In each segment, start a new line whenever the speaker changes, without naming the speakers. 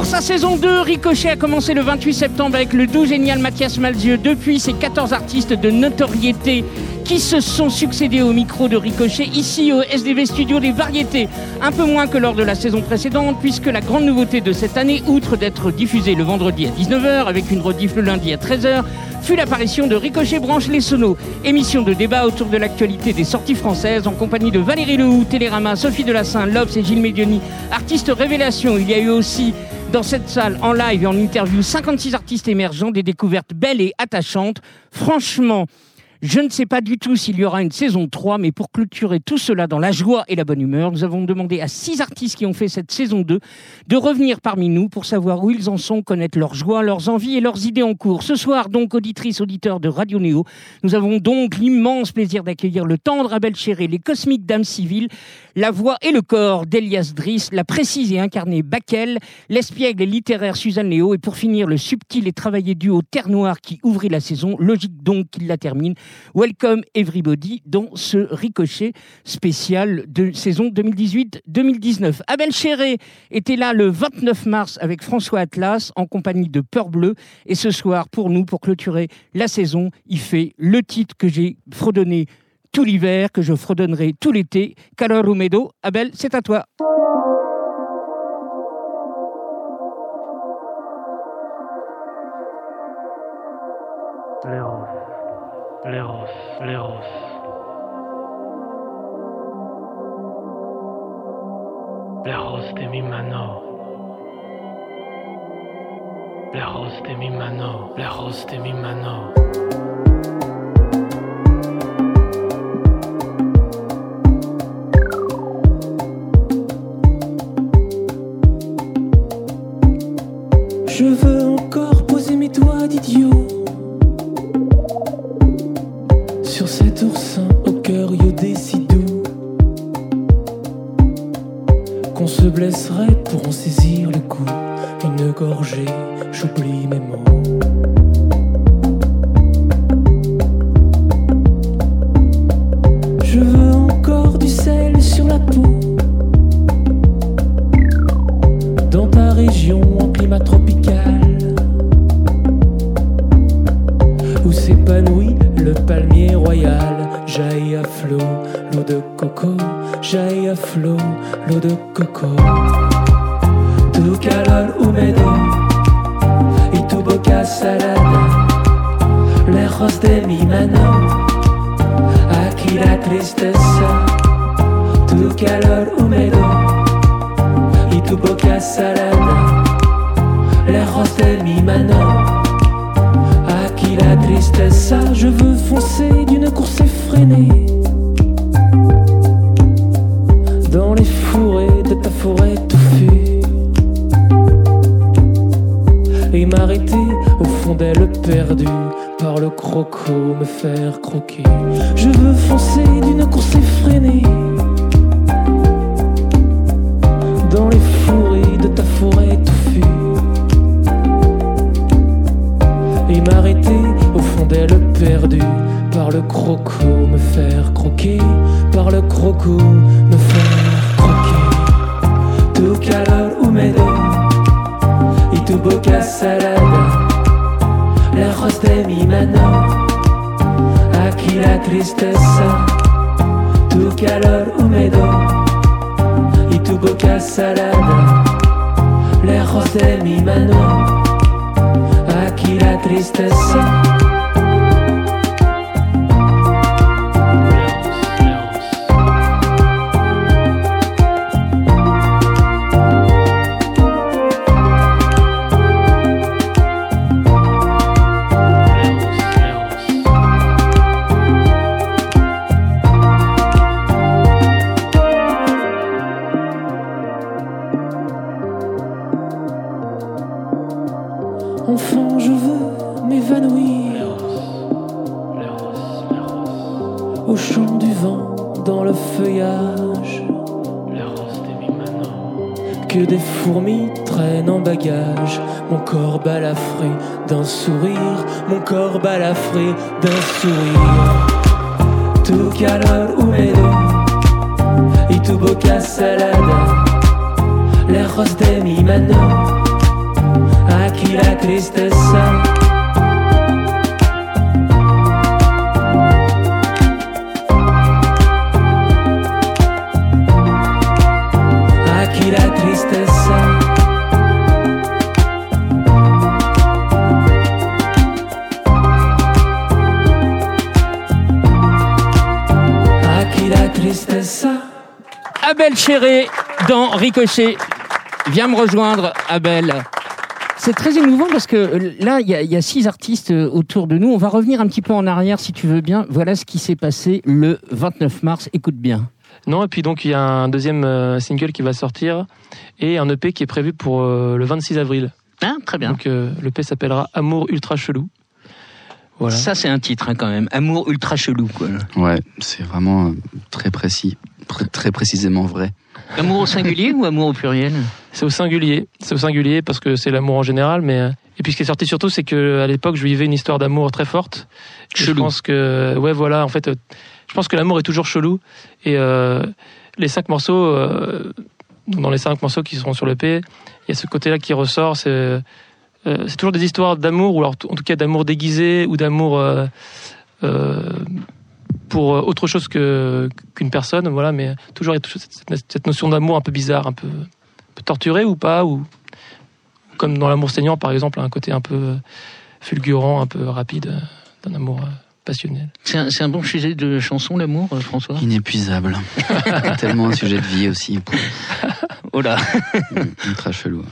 Pour sa saison 2, Ricochet a commencé le 28 septembre avec le doux génial Mathias Malzieu. Depuis, ces 14 artistes de notoriété qui se sont succédés au micro de Ricochet ici au SDV Studio des Variétés. Un peu moins que lors de la saison précédente, puisque la grande nouveauté de cette année, outre d'être diffusée le vendredi à 19h avec une rediff le lundi à 13h, fut l'apparition de Ricochet Branche Les Sonos, émission de débat autour de l'actualité des sorties françaises en compagnie de Valérie Lehoux, Télérama, Sophie Delassin, Lobs et Gilles Medioni, artistes révélation. Il y a eu aussi dans cette salle, en live et en interview, 56 artistes émergents, des découvertes belles et attachantes. Franchement, je ne sais pas du tout s'il y aura une saison 3, mais pour clôturer tout cela dans la joie et la bonne humeur, nous avons demandé à six artistes qui ont fait cette saison 2 de revenir parmi nous pour savoir où ils en sont, connaître leurs joies, leurs envies et leurs idées en cours. Ce soir, donc, auditrices, auditeurs de Radio Néo, nous avons donc l'immense plaisir d'accueillir le tendre Abel Chéré, les cosmiques dames civiles, la voix et le corps d'Elias Driss, la précise et incarnée Bakel, l'espiègle et littéraire Suzanne Léo, et pour finir, le subtil et travaillé duo Terre Noire qui ouvrit la saison, logique donc qu'il la termine. Welcome everybody dans ce ricochet spécial de saison 2018-2019. Abel Chéré était là le 29 mars avec François Atlas en compagnie de Peur Bleu. Et ce soir, pour nous, pour clôturer la saison, il fait le titre que j'ai fredonné tout l'hiver, que je fredonnerai tout l'été. Calor. Abel, c'est à toi.
Leros, Leros. Leros de mi mano. Leros de mi mano, Leros de mi mano.
Calor húmedo y tu boca salada lejos de mi mano aquí la tristeza tu calor húmedo y tu boca salada, lejos de mi mano, aquí la tristeza. Balafré d'un sourire. Tu calor húmedo y tu boca salada, lejos de mi mano. Aquí la tristeza.
Ricochet. Viens me rejoindre, Abel. C'est très émouvant parce que euh, là, il y, a- il y a six artistes euh, autour de nous. On va revenir un petit peu en arrière si tu veux bien. Voilà ce qui s'est passé le 29 mars. Écoute bien.
Non, et puis donc il y a un deuxième euh, single qui va sortir et un EP qui est prévu pour le 26 avril.
Hein, très bien.
Donc euh, l'EP s'appellera Amour ultra chelou. Voilà.
Ça, c'est un titre hein, quand même. Amour ultra chelou. Quoi.
Ouais, c'est vraiment très précis, pr- très précisément vrai.
Amour au singulier ou amour au pluriel?
C'est au singulier. C'est au singulier parce que c'est l'amour en général, mais euh, et puis ce qui est sorti surtout, c'est que à l'époque, je vivais une histoire d'amour très forte. Je pense que ouais, voilà, en fait, euh, je pense que l'amour est toujours chelou et euh, les cinq morceaux, euh, dans les cinq morceaux qui seront sur l'EP, il y a ce côté-là qui ressort. C'est euh, c'est toujours des histoires d'amour ou alors en tout cas d'amour déguisé ou d'amour euh, euh, pour euh, autre chose que qu'une personne, voilà. Mais toujours il y a toujours cette, cette notion d'amour un peu bizarre, un peu, un peu torturé ou pas, ou comme dans l'amour saignant par exemple, un côté un peu fulgurant, un peu rapide euh, d'un amour euh, passionnel.
C'est un, c'est un bon sujet de chanson, l'amour, François?
Inépuisable. Tellement un sujet de vie aussi.
Oh là
Très chelou.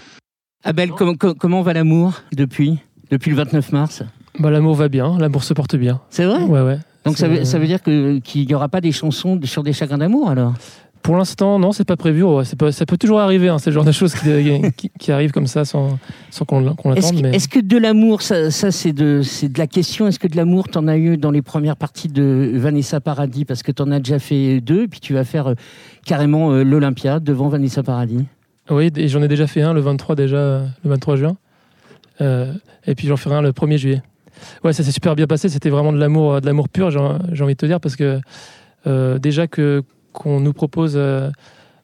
Abel, com- com- comment va l'amour depuis Depuis le 29 mars?
Bah l'amour va bien, l'amour se porte bien.
C'est vrai?
Ouais ouais.
Donc ça
C'est-
veut, ça veut dire que- qu'il n'y aura pas des chansons sur des chagrins d'amour alors?
Pour l'instant, non, c'est pas prévu. Ouais, c'est pas- ça peut toujours arriver, hein, c'est le genre de choses qui, qui, qui arrivent comme ça sans, sans qu'on qu'on
Est-ce
l'attende.
que,
Mais...
est-ce que de l'amour, ça, ça, c'est de, c'est de la question, est-ce que de l'amour, t'en as eu dans les premières parties de Vanessa Paradis? Parce que t'en as déjà fait deux, et puis tu vas faire euh, carrément euh, l'Olympia devant Vanessa Paradis.
Oui, et j'en ai déjà fait un le 23 déjà, euh, le 23 juin. Euh, et puis j'en ferai un le 1er juillet. Ouais, ça s'est super bien passé. C'était vraiment de l'amour, euh, de l'amour pur. J'ai envie de te dire parce que euh, déjà que qu'on nous propose euh,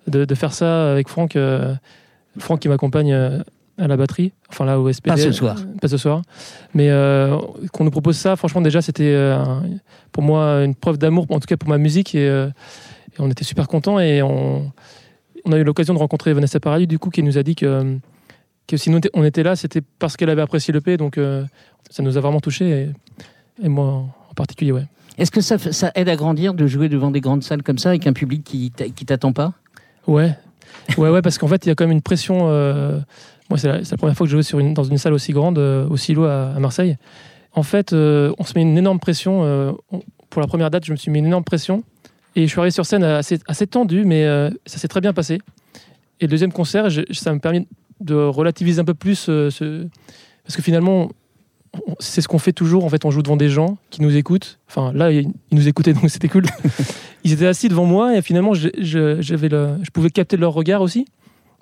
de, de faire ça avec Franck, euh, Franck qui m'accompagne à la batterie, enfin là au SPD.
Pas ce soir.
Pas ce soir. Mais qu'on nous propose ça, franchement déjà c'était pour moi une preuve d'amour, en tout cas pour ma musique et, et on était super contents et on on a eu l'occasion de rencontrer Vanessa Paradis, du coup, qui nous a dit que, que si nous on était là, c'était parce qu'elle avait apprécié le P, donc euh, ça nous a vraiment touchés, et, et moi en particulier, ouais.
Est-ce que ça, aide à grandir de jouer devant des grandes salles comme ça, avec un public qui, t'a- qui t'attend pas?
Ouais, ouais, ouais, parce qu'en fait, il y a quand même une pression. euh, moi, c'est la, première fois que je sur une, dans une salle aussi grande, euh, au Silo à, à Marseille. En fait, euh, on se met une énorme pression. on- pour la première date, je me suis mis une énorme pression. Et je suis arrivé sur scène assez, assez tendu, mais ça s'est très bien passé. Et le deuxième concert, je- ça m'a permis de relativiser un peu plus euh, ce. Parce que finalement, c'est ce qu'on fait toujours. En fait, on joue devant des gens qui nous écoutent. Enfin, là, ils nous écoutaient, donc c'était cool. ils étaient assis devant moi et finalement, je, je pouvais capter leur regard aussi.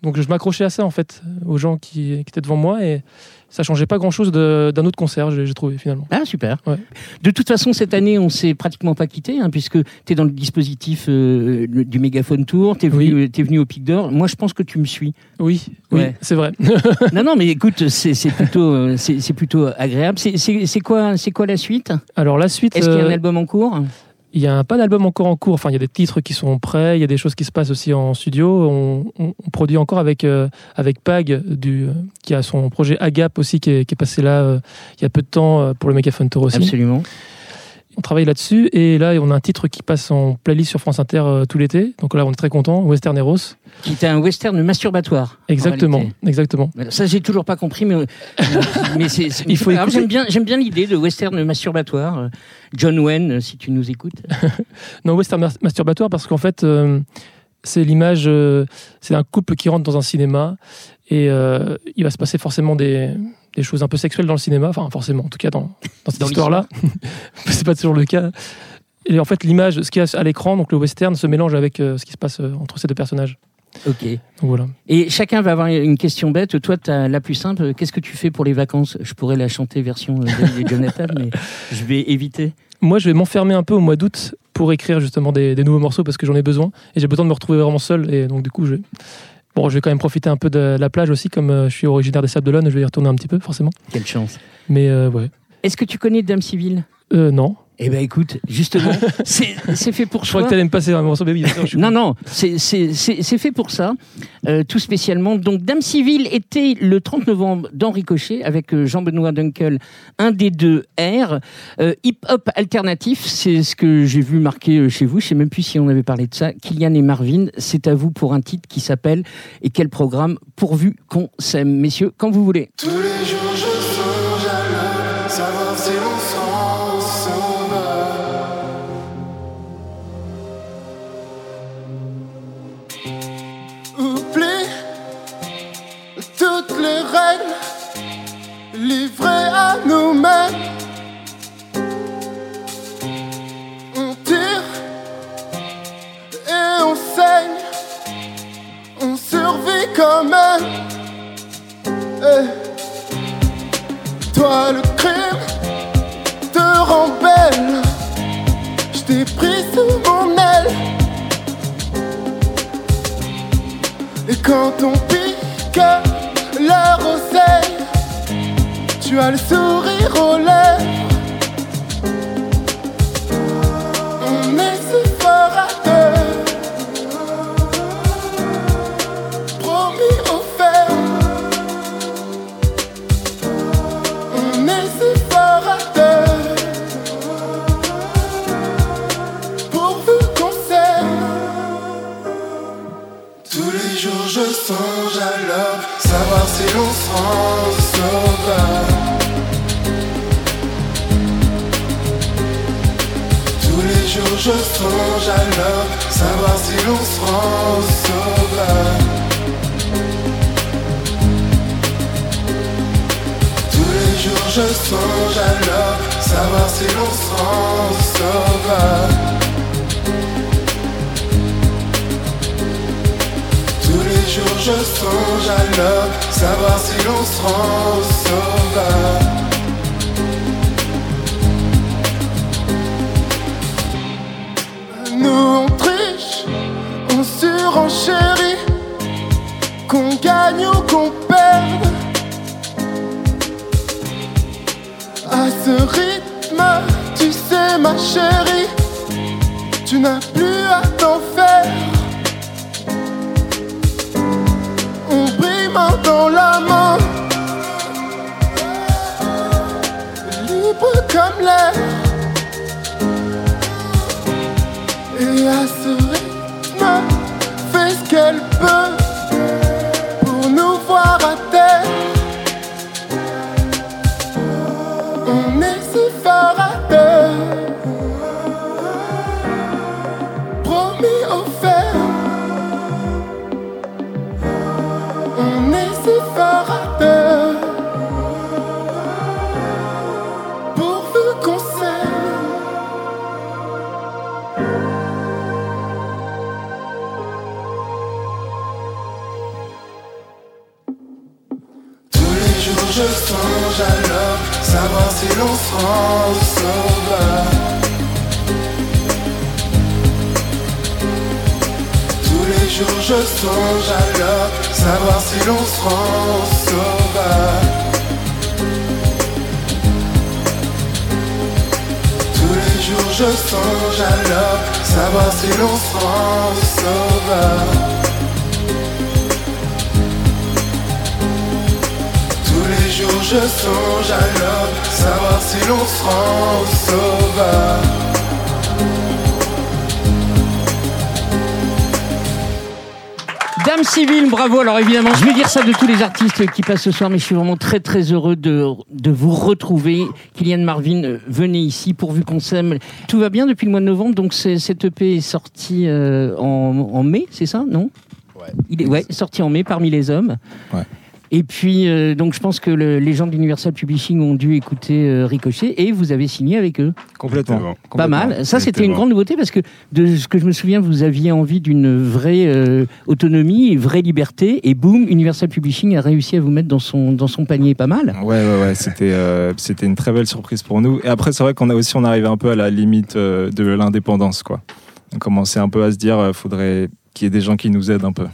Donc, je m'accrochais à ça, en fait, aux gens qui, qui étaient devant moi et ça changeait pas grand-chose de- d'un autre concert, j'ai trouvé finalement.
Ah, super.
Ouais.
De toute façon, cette année, on s'est pratiquement pas quitté, hein, puisque tu es dans le dispositif euh, du Mégaphone Tour, tu es, venu t'es venu au Pic d'Or. Moi, je pense que tu me suis.
Oui, oui, c'est vrai.
non, non, mais écoute, c'est plutôt, euh, c'est plutôt agréable. C'est- quoi, quoi la suite?
Alors, la suite.
Est-ce qu'il y a un
euh,
album en cours?
Il y a pas d'album encore en cours. Enfin, il y a des titres qui sont prêts. Il y a des choses qui se passent aussi en studio. On, on- on produit encore avec euh, avec Pag du qui a son projet Agap aussi qui est, qui est passé là euh, il y a peu de temps euh, pour le Megaphone Tour aussi.
Absolument.
On travaille là-dessus et là on a un titre qui passe en playlist sur France Inter euh, tout l'été. Donc là on est très content. Western Eros.
Qui était un western masturbatoire. en
Exactement, exactement.
Ça, j'ai toujours pas compris, mais, mais c'est. c'est-
Il faut écouter.
J'aime bien, j'aime bien l'idée de western masturbatoire. Euh, John Wayne, euh, si tu nous écoutes.
Non, western mas- masturbatoire parce qu'en fait, euh, c'est l'image, euh, c'est un couple qui rentre dans un cinéma et euh, il va se passer forcément des, des choses un peu sexuelles dans le cinéma, enfin forcément, en tout cas dans, dans cette histoire-là. c'est pas toujours le cas. Et en fait, l'image, ce qu'il y a à l'écran, donc le western, se mélange avec euh, ce qui se passe euh, entre ces deux personnages.
Ok.
Donc voilà.
Et chacun va avoir une question bête. Toi, tu as la plus simple. Qu'est-ce que tu fais pour les vacances? Je pourrais la chanter version euh, David et Jonathan, mais je vais éviter.
Moi, je vais m'enfermer un peu au mois d'août pour écrire justement des, des nouveaux morceaux parce que j'en ai besoin et j'ai besoin de me retrouver vraiment seul. Et donc, du coup, je, Bon, je vais quand même profiter un peu de la plage aussi, comme euh, je suis originaire des Sables d'Olonne, je vais y retourner un petit peu, forcément.
Quelle chance.
Mais euh, ouais.
Est-ce que tu connais Dame Civile
Euh, non.
Eh ben écoute, justement, c'est c'est fait pour
Je crois
toi.
que t'allais me passer un morceau, je suis
Non, non, c'est- c'est c'est- c'est fait pour ça, euh, tout spécialement. Donc, Dame Civile était le 30 novembre dans Ricochet avec euh, Jean-Benoît Dunkel, un des deux R. Euh, Hip-hop alternatif, c'est ce que j'ai vu marqué chez vous. Je sais même plus si on avait parlé de ça. Kylian et Marvin, c'est à vous pour un titre qui s'appelle Et quel programme pourvu qu'on s'aime? Messieurs, quand vous voulez.
Tous les jours je songe à l'heure, savoir si l'on livrées à nous-mêmes. On tire et on saigne, on survit quand même. Eh. Toi le crime te rend belle Je t'ai pris sous mon aile Et quand on pique la roseille Tu as le sourire aux lèvres On est si fort à deux. Promis offert On est si fort à deux. Pourvu qu'on s'aime. Tous les jours je songe à l'heure Savoir si l'on se rend jours je songe à l'heure Savoir si l'on se rend au sauveur Tous les jours je songe à l'heure Savoir si l'on se rend au sauveur Tous les jours je songe à l'heure Savoir si l'on se rend au qu'on perde. À ce rythme, tu sais ma chérie Tu n'as plus à t'en faire. On brille main dans la main. Libre comme l'air. Et à ce rythme, fait ce qu'elle peut
bravo. Alors évidemment, je vais dire ça de tous les artistes qui passent ce soir, mais je suis vraiment très très heureux de, de vous retrouver. Kylian Marvin, euh, venez ici pourvu qu'on s'aime. Tout va bien depuis le mois de novembre, donc cette EP est sortie euh, en, en mai, c'est ça, non?
Ouais.
Il est ouais, sorti en mai parmi les hommes.
Ouais.
Et puis, euh, donc je pense que le- les gens d'Universal Publishing ont dû écouter euh, Ricochet et vous avez signé avec eux.
Complètement.
Pas
Complètement.
mal. Ça, c'était une grande nouveauté parce que de ce que je me souviens, vous aviez envie d'une vraie euh, autonomie, une vraie liberté, et boum, Universal Publishing a réussi à vous mettre dans son dans son panier, pas mal.
Ouais, ouais, ouais, c'était euh, c'était une très belle surprise pour nous. Et après, c'est vrai qu'on a aussi, on arrive un peu à la limite euh, de l'indépendance, quoi. On commençait un peu à se dire, euh, faudrait qu'il y ait des gens qui nous aident un peu.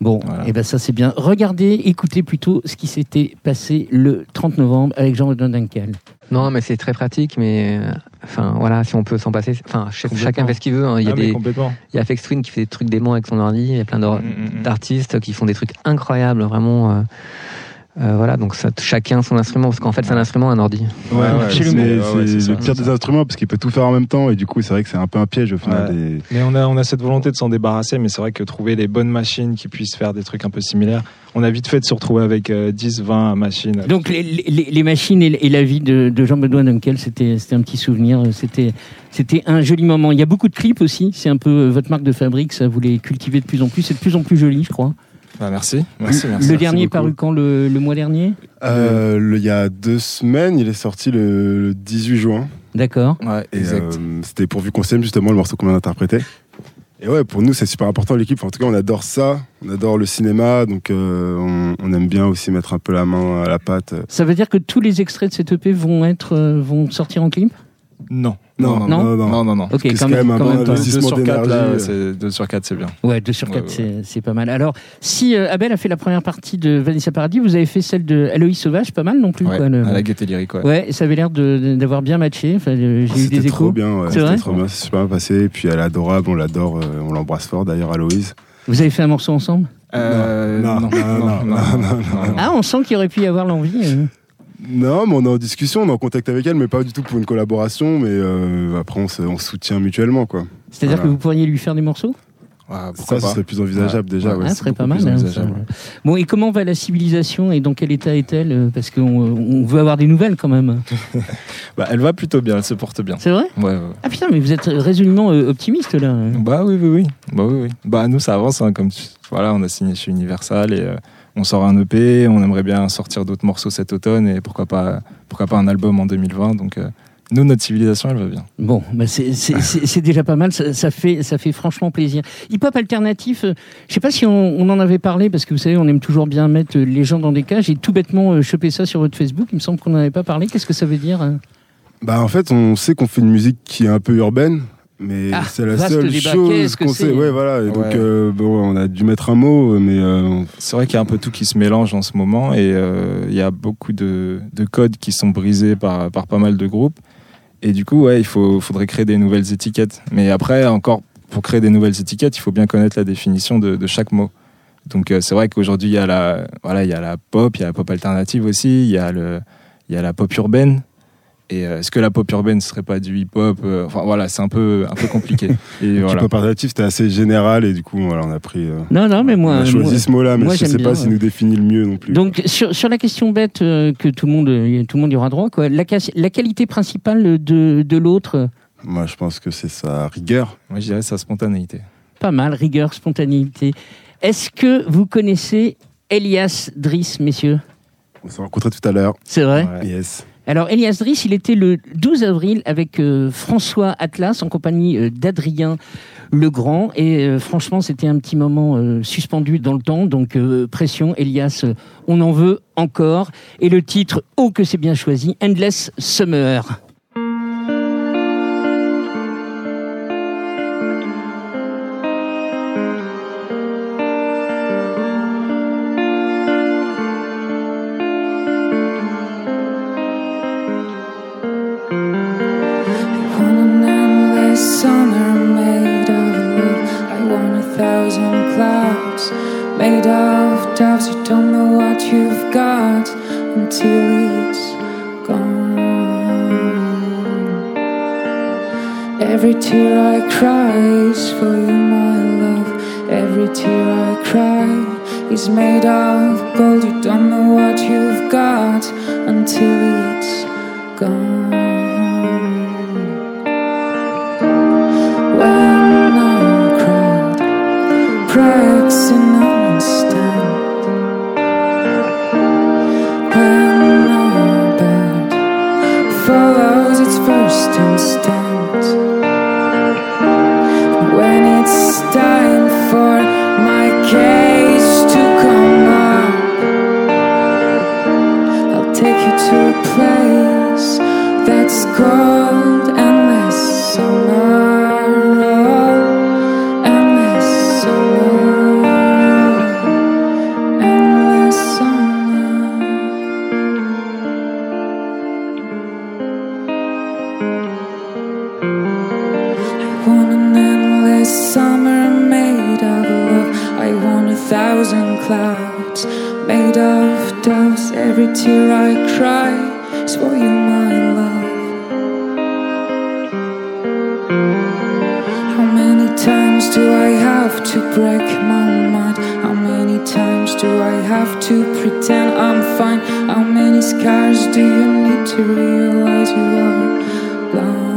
Bon,
Voilà.
et ben ça c'est bien. Regardez, écoutez plutôt ce qui s'était passé le 30 novembre avec Jean Redon Dunkel.
Non, mais c'est très pratique, mais euh, enfin voilà, si on peut s'en passer. Enfin, chacun fait ce qu'il veut. hein. Il y a
Ah, mais
des,
complètement.
il y a Fex Twin qui fait des trucs démons avec son ordi. Il y a plein
Mm, mm, mm.
d'artistes qui font des trucs incroyables, vraiment. euh, euh, voilà, donc ça, chacun son instrument, parce qu'en fait, c'est un instrument, un ordi.
Ouais, ouais,
c'est le pire des instruments parce qu'il peut tout faire en même temps et du coup c'est vrai que c'est un peu un piège au final.
Ouais.
des-
Mais on a, on a cette volonté de s'en débarrasser, mais c'est vrai que trouver les bonnes machines qui puissent faire des trucs un peu similaires, on a vite fait de se retrouver avec euh, 10, 20 machines.
Donc les, les- les machines et, et la vie de, de Jean-Benoît Dunkel, c'était c'était un petit souvenir, c'était c'était un joli moment. Il y a beaucoup de clips aussi, c'est un peu euh, votre marque de fabrique, ça vous les cultivez de plus en plus, c'est de plus en plus joli je crois.
Bah, merci, merci, merci.
le
merci
dernier
beaucoup.
paru quand le, le mois dernier?
Euh, le- il y a deux semaines, il est sorti le, le 18 juin.
D'accord.
Ouais,
euh, c'était pourvu qu'on s'aime justement le morceau qu'on vient d'interpréter. Et ouais, pour nous c'est super important l'équipe. En tout cas, on adore ça, on adore le cinéma, donc euh, on, on aime bien aussi mettre un peu la main à la pâte.
Ça veut dire que tous les extraits de cette EP vont être euh, vont sortir en clip?
Non.
Non,
Non
non, non.
Non, non, non.
Ok,
c'est
quand même,
un bon
même pas.
2
investissement
sur 4, là,
d'énergie.
c'est 2 sur 4, c'est bien.
Ouais, 2 sur
Ouais,
4,
ouais,
c'est c'est pas mal. Alors, si euh, Abel a fait la première partie de Vanessa Paradis, vous avez fait celle de Aloïs Sauvage, pas mal non plus.
Ouais,
quoi, le-
à la gaieté lyrique, ouais.
Ouais, ça avait l'air d'avoir bien matché. Enfin, euh, J'ai eu
C'était
des
trop
échos.
bien, ouais. C'était trop bien, c'est super bien passé. Et puis elle est adorable, on l'adore, euh, on l'embrasse fort d'ailleurs, Aloïse.
Vous avez fait un morceau ensemble?
Euh,
Non, non, non, non, non, non.
Ah, on sent qu'il aurait pu y avoir l'envie.
Non, mais on est en discussion, on est en contact avec elle, mais pas du tout pour une collaboration. Mais euh, après, on se, on se soutient mutuellement, quoi.
C'est-à-dire
Voilà.
que vous pourriez lui faire des morceaux?
Ouais,
Ça,
pourquoi
ce serait plus envisageable déjà.
Ouais,
ouais.
Ah,
c'est
ce serait pas mal. hein. Bon, et comment va la civilisation et dans quel état est-elle euh, Parce qu'on on veut avoir des nouvelles quand même.
Bah, elle va plutôt bien, elle se porte bien.
C'est vrai?
Ouais, ouais.
Ah putain, mais vous êtes résolument euh, optimiste là.
Bah oui, oui, oui. Bah oui, oui. Bah nous, ça avance. hein, comme tu- voilà, on a signé chez Universal et euh, on sort un EP. On aimerait bien sortir d'autres morceaux cet automne et pourquoi pas, pourquoi pas un album en 2020. Donc euh, nous, notre civilisation, elle va bien.
Bon, bah c'est- c'est c'est- c'est déjà pas mal, ça, ça fait, ça fait franchement plaisir. Hip-hop alternatif, euh, je sais pas si on, on en avait parlé, parce que vous savez, on aime toujours bien mettre euh, les gens dans des cages. J'ai tout bêtement euh, chopé ça sur votre Facebook, il me semble qu'on n'en avait pas parlé. Qu'est-ce que ça veut dire hein
Bah, en fait, on sait qu'on fait une musique qui est un peu urbaine. Mais
Ah,
c'est la seule
débat.
chose qu'on
c'est
sait. Ouais, voilà. Et donc,
Ouais.
euh, bon, on a dû mettre un mot, mais euh,
C'est vrai qu'il y a un peu tout qui se mélange en ce moment et euh, il y a beaucoup de, de codes qui sont brisés par, par pas mal de groupes. Et du coup, ouais, il faut, faudrait créer des nouvelles étiquettes. Mais après, encore, pour créer des nouvelles étiquettes, il faut bien connaître la définition de, de chaque mot. Donc euh, c'est vrai qu'aujourd'hui, il y, a la, voilà, il y a la pop, il y a la pop alternative aussi, il y, a le, il y a la pop urbaine. Et euh, est-ce que la pop urbaine ne serait pas du hip-hop Euh, Enfin voilà, c'est un peu, un peu compliqué. Et
le
voilà.
hip-hop alternatif, c'était assez général. Et du coup, voilà, on a pris. euh,
Non, non, mais
on
moi.
a choisi
moi-
ce mot-là, mais
moi,
je
j'aime
sais
bien,
pas s'il
ouais.
nous définit le mieux non plus.
Donc, sur, sur la question bête euh, que tout le monde, tout le monde y aura droit, quoi, la, la qualité principale de, de l'autre,
Moi, je pense que c'est sa rigueur.
Moi, je dirais sa spontanéité.
pas mal, rigueur, spontanéité. Est-ce que vous connaissez Elias Driss, messieurs?
On s'est rencontrés tout à l'heure.
C'est vrai?
Ouais.
Yes.
Alors, Elias Driss, il était le 12 avril avec euh, François Atlas en compagnie euh, d'Adrien Legrand. Et euh, franchement, c'était un petit moment suspendu dans le temps. Donc, pression, Elias, on en veut encore. Et le titre, oh que c'est bien choisi, Endless Summer.
Have to break my mind? How many times do I have to pretend I'm fine? How many scars do you need to realize you are blind?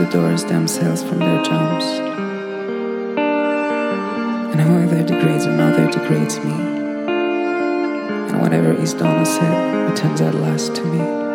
The doors themselves from their jumps. And whoever degrades another degrades me. And whatever is done or said returns at last to me.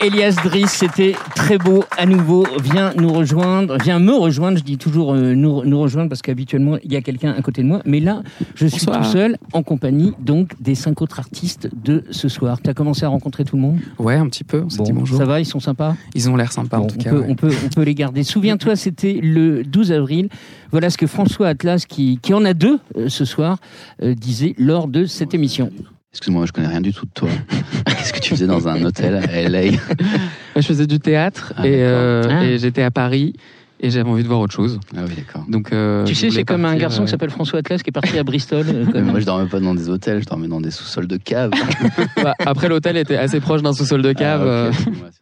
Elias Driss, c'était très beau à nouveau. Viens nous rejoindre, viens me rejoindre. Je dis toujours euh, nous, nous rejoindre parce qu'habituellement il y a quelqu'un à côté de moi, mais là je suis
Bonsoir.
tout seul en compagnie donc des cinq autres artistes de ce soir. Tu as commencé à rencontrer tout le monde?
Ouais, un petit peu. On s'est dit
Bon,
bonjour.
Ça va, ils sont sympas?
Ils ont l'air sympas
Bon,
en tout
on,
cas.
peut,
ouais.
on, peut, on peut les garder. Souviens-toi, c'était le 12 avril. Voilà ce que François Atlas, qui, qui en a deux euh, ce soir, euh, disait lors de cette émission.
Excuse-moi, je connais rien du tout de toi. Qu'est-ce que tu faisais dans un hôtel à LA
Moi, je faisais du théâtre
Ah,
et, euh,
Ah.
et j'étais à Paris et j'avais envie de voir autre chose.
Ah oui, d'accord.
Donc, euh,
tu sais, c'est comme un garçon
euh,
qui s'appelle François Atlas qui est parti à Bristol. euh, comme-
moi, je dormais pas dans des hôtels, je dormais dans des sous-sols de cave.
bah, après, l'hôtel était assez proche d'un sous-sol de cave.
Ah,
euh,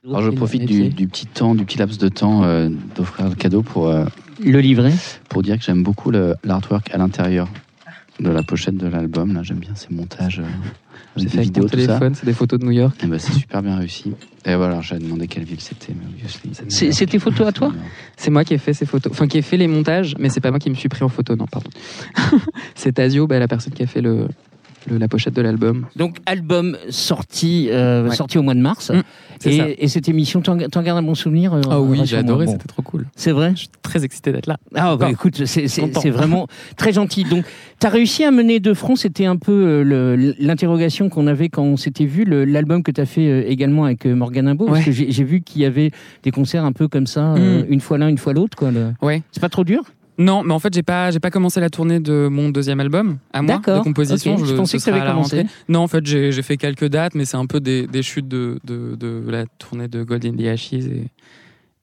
Alors, je profite du, du petit temps, du petit laps de temps euh, d'offrir le cadeau pour, euh,
Le livret.
pour dire que j'aime beaucoup le- l'artwork à l'intérieur de la pochette de l'album. Là, j'aime bien ces montages. euh,
J'ai
avec
fait
des
avec mon
vidéos, tout ça.
téléphone, c'est des photos de New York.
Eh ben, c'est super bien réussi. Et voilà, j'ai demandé quelle ville c'était.
C'est c'est tes photos à toi?
C'est moi qui ai fait ces photos, enfin qui ai fait les montages, mais c'est pas moi qui me suis pris en photo, non, pardon. c'est Tazio, bah, la personne qui a fait le, le- la pochette de l'album.
Donc, album sorti, euh,
Ouais.
sorti au mois de mars.
Mm,
et, et cette émission, t'en t'en gardes un bon souvenir euh,
Ah oui, j'ai adoré,
Bon.
c'était trop cool.
C'est vrai
Je suis très excité d'être là.
Ah bah écoute, c'est- vraiment très gentil. Donc, tu as réussi à mener de front, c'était un peu euh, l'interrogation qu'on avait quand on s'était vu, l'album que tu as fait également avec Morgan Imbo, parce que j'ai vu qu'il y avait des concerts un peu comme ça, euh,
Mm.
une fois l'un, une fois l'autre. quoi. le-
Ouais.
C'est pas trop dur?
Non, mais en fait, j'ai pas, j'ai pas commencé la tournée de mon deuxième album à moi de composition.
ok. Je
le-
pensais que
sera à
commencé.
rentrée. Non, en fait, j'ai fait quelques dates, mais c'est un peu des, des chutes de, de, de la tournée de God in the Ashes et,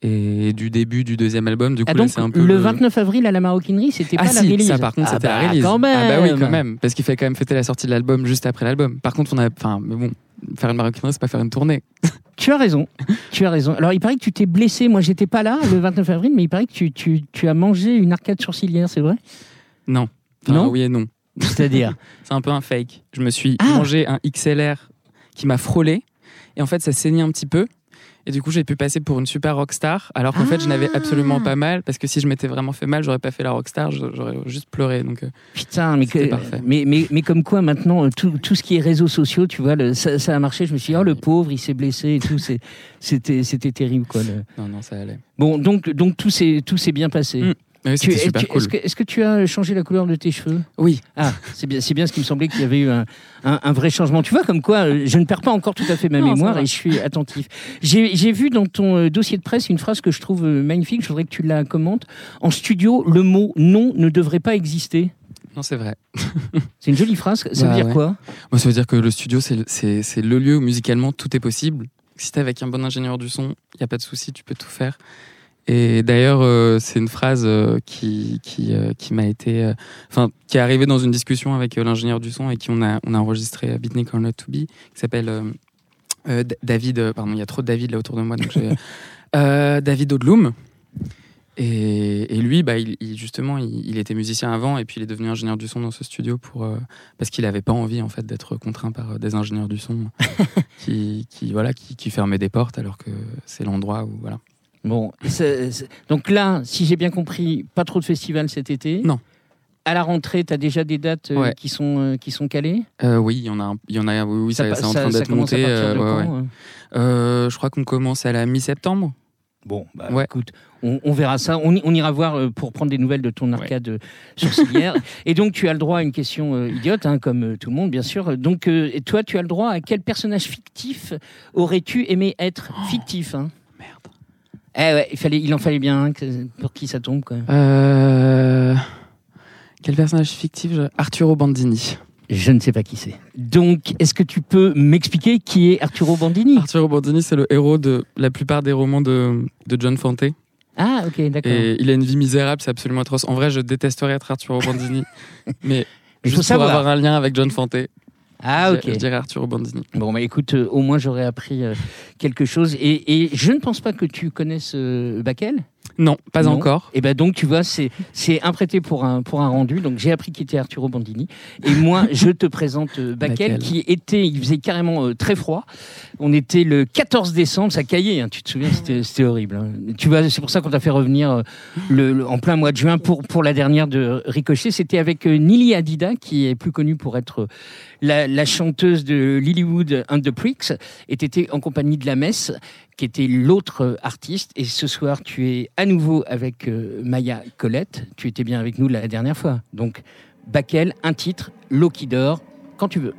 et du début du deuxième album. Du coup,
Ah,
là,
donc,
c'est un peu
le 29 avril à la maroquinerie, c'était
Ah
pas la release.
ça par contre
Ah
c'était
bah,
la release.
Quand même.
Ah bah oui quand même, parce qu'il fait quand même fêter la sortie de l'album juste après l'album. Par contre on a, enfin mais bon, faire une maroquinerie c'est pas faire une tournée.
Tu as raison. tu as raison. Alors, il paraît que tu t'es blessé. Moi, j'étais pas là le 29 avril, mais il paraît que tu, tu, tu as mangé une arcade sourcilière, c'est vrai?
Non. Enfin,
Non?
Oui et non.
C'est-à-dire?
C'est un peu un fake. Je me suis
Ah.
mangé un XLR qui m'a frôlé et en fait ça saignait un petit peu. Et du coup, j'ai pu passer pour une super rockstar, alors qu'en fait, je n'avais absolument
Ah.
pas mal, parce que si je m'étais vraiment fait mal, j'aurais pas fait la rockstar, j'aurais juste pleuré. Donc, euh,
Putain, mais,
C'était
que-
parfait.
mais, mais, mais comme quoi maintenant, tout, tout ce qui est réseaux sociaux, tu vois, le- ça, ça a marché. Je me suis dit, oh le pauvre, il s'est blessé et tout. C'était terrible, quoi. le-
non, non, ça allait.
Bon, donc, donc tout s'est tout s'est bien passé.
Mm. Oui,
Tu-
c'était super
tu-
cool.
Est-ce que, est-ce que tu as changé la couleur de tes cheveux?
Oui.
Ah, c'est bien, c'est bien ce qui me semblait qu'il y avait eu un, un- un vrai changement. Tu vois, comme quoi, euh, je ne perds pas encore tout à fait ma
Non,
mémoire et je suis attentif. J'ai j'ai vu dans ton euh, dossier de presse une phrase que je trouve euh, magnifique. Je voudrais que tu la commentes. En studio, le mot non ne devrait pas exister.
Non, c'est vrai.
C'est une jolie phrase. Ça
Bah
veut dire
ouais.
quoi?
Moi, ça veut dire que le studio, c'est le- c'est c'est le lieu où musicalement tout est possible. Si t'es avec un bon ingénieur du son, il n'y a pas de souci, tu peux tout faire. Et d'ailleurs, euh, c'est une phrase euh, qui, qui, euh, qui m'a été. Enfin, qui est arrivée dans une discussion avec l'ingénieur du son et qui on a, on a enregistré à Beatnik or Not to Be, qui s'appelle David. pardon, il y a trop de David là autour de moi, donc David Odloum. Et, et lui, bah, il, il- justement, il, il était musicien avant et puis il est devenu ingénieur du son dans ce studio pour, euh, parce qu'il n'avait pas envie en fait d'être contraint par des ingénieurs du son qui, qui, voilà, qui, qui fermaient des portes alors que c'est l'endroit où voilà.
Bon, donc là, si j'ai bien compris, pas trop de festivals cet été.
Non.
À la rentrée, tu as déjà des dates euh,
Ouais.
qui sont euh, qui sont calées?
Euh, oui, il y en a, y en a, oui, oui, ça,
pa-
c'est en train
ça
d'être
à
monté.
partir de
ouais,
quand,
ouais. je crois qu'on commence à la mi-septembre.
Bon, bah,
Ouais.
écoute, on, on verra ça. On, ira voir pour prendre des nouvelles de ton arcade euh, sourcilière. et donc, tu as le droit à une question euh, idiote, hein, comme euh, tout le monde, bien sûr. Donc, euh, toi, tu as le droit à quel personnage fictif aurais-tu aimé être? Fictif hein
Merde.
Eh ouais, il, fallait, il en fallait bien un que- pour qui ça tombe, quand même.
Euh, Quel personnage fictif je- Arturo Bandini.
Je ne sais pas qui c'est. Donc, est-ce que tu peux m'expliquer qui est Arturo Bandini?
Arturo Bandini, c'est le héros de la plupart des romans de, de John Fante.
Ah, ok, d'accord.
Et il a une vie misérable, c'est absolument atroce. En vrai, je détesterais être Arturo Bandini. mais
Il faut
juste pour
savoir.
avoir un lien avec John Fante,
Ah, ok.
je dirais Arturo Bandini.
Bon, bah écoute, euh, au moins j'aurais appris euh, quelque chose. Et, et je ne pense pas que tu connaisses euh, Bakel?
Non, pas
Non.
encore.
Et ben donc tu vois, c'est c'est un prêté pour un pour un rendu. Donc j'ai appris qu'il était Arturo Bandini. Et moi, je te présente euh, Bakel, qui était, il faisait carrément euh, très froid. On était le 14 décembre, ça caillait. hein, tu te souviens, c'était c'était horrible. hein. Tu vois, c'est pour ça qu'on t'a fait revenir euh, le, le- en plein mois de juin pour pour la dernière de Ricochet. C'était avec Nili Hadida, qui est plus connue pour être euh, la, chanteuse de Lilywood and the Pricks, étais en compagnie de la Messe, qui était l'autre euh, artiste. Et ce soir, tu es à nouveau avec euh, Maya Colette. Tu étais bien avec nous la dernière fois. Donc, Bakel, un titre, l'eau qui dort, quand tu veux.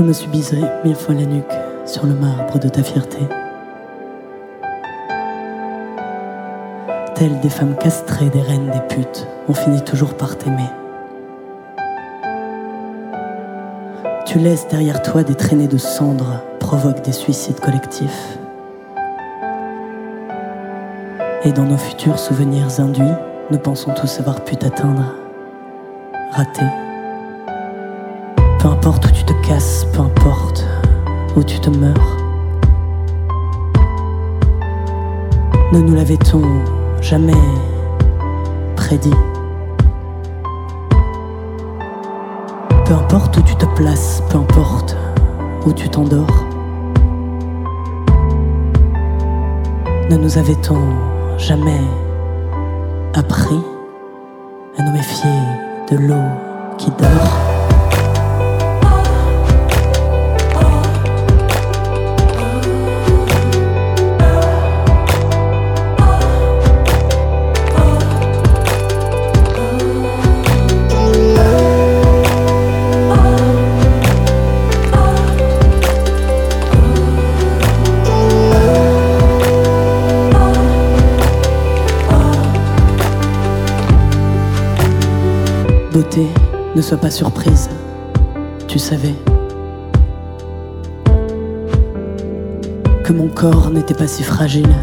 Je me suis mille fois la nuque sur le marbre de ta fierté. Telles des femmes castrées, des reines, des putes, on finit toujours par t'aimer. Tu laisses derrière toi des traînées de cendres, provoquent des suicides collectifs. Et dans nos futurs souvenirs induits, nous pensons tous avoir pu t'atteindre. Raté. Peu importe où tu te casses, peu importe où tu te meurs. Ne nous l'avait-on jamais prédit Peu importe où tu te places, peu importe où tu t'endors. Ne nous avait-on jamais appris à nous méfier de l'eau qui dort? Ne sois pas surprise. Tu savais que mon corps n'était pas si fragile,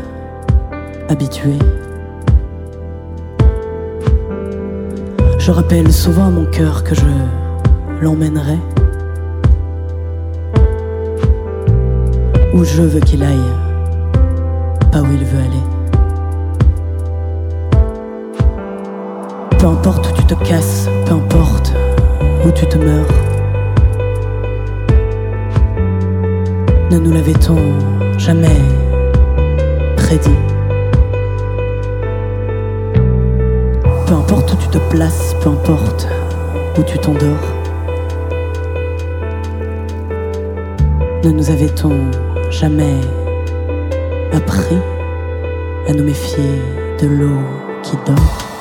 habitué. Je rappelle souvent à mon cœur que je l'emmènerai où je veux qu'il aille, pas où il veut aller. Peu importe où tu te casses, peu importe où tu te meurs. Ne nous l'avait-on jamais prédit? Peu importe où tu te places, peu importe où tu t'endors. Ne nous avait-on jamais appris à nous méfier de l'eau qui dort?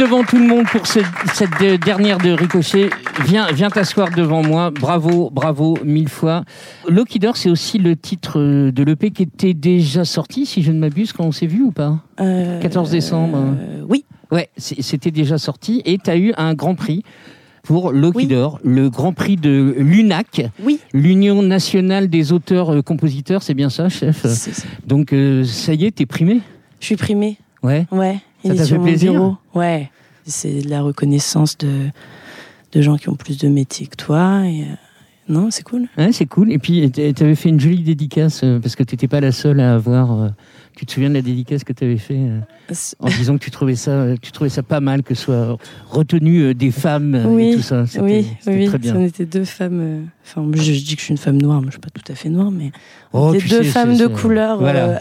Devant tout le monde pour ce- cette de- dernière de Ricochet. Viens, viens t'asseoir devant moi. Bravo, bravo, mille fois. Loki Door, c'est aussi le titre euh, de l'EP qui était déjà sorti, si je ne m'abuse, quand on s'est vu ou pas 14 décembre.
Euh, oui.
Ouais, c'était déjà sorti et tu as eu un grand prix pour Loki Door, le grand prix de l'UNAC,
Oui.
l'Union nationale des auteurs-compositeurs, c'est bien ça, chef? Donc euh, ça y est, t'es primé?
Je suis primée.
Ouais.
Ouais.
Ça t'a fait plaisir
bureau. Ouais. C'est la reconnaissance de, de gens qui ont plus de métier que toi. Et, euh, non, c'est cool.
Ouais, c'est cool. Et puis, tu avais fait une jolie dédicace euh, parce que tu n'étais pas la seule à avoir. euh, tu te souviens de la dédicace que tu avais fait en disant que tu trouvais ça, tu trouvais ça pas mal que soit retenu des femmes
oui,
et tout ça.
Oui, oui.
très bien.
On était deux femmes. Enfin, je, je dis que je suis une femme noire, mais je suis pas tout à fait noire, mais
Oh,
on était deux
sais,
femmes de couleur.
voilà,
euh,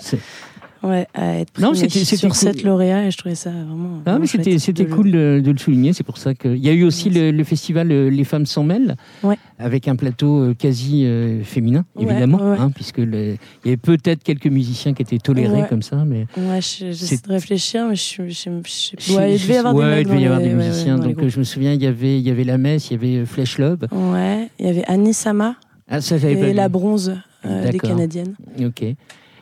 ouais, à être
Non, c'était-
sur
cool.
cette lauréat et je trouvais ça vraiment. Vraiment
mais c'était c'était cool de, de le souligner. C'est pour ça qu'il y a eu aussi le, le festival euh, Les femmes s'en mêlent,
Ouais.
avec un plateau euh, quasi euh, féminin, évidemment,
ouais, ouais.
hein, puisque le- il y avait peut-être quelques musiciens qui étaient tolérés comme ça, mais
Ouais, je- j'essaie de réfléchir, mais je, je, je, je- ouais, il devait y avoir des mecs
il devait y avoir
les-
des musiciens. donc je me souviens, il y avait, il y avait la messe, il y avait Flesh Lobe.
Ouais, il y avait Annie Sama
Ah, ça, j'avais pas
et la bronze euh, des. Canadiennes.
Ok.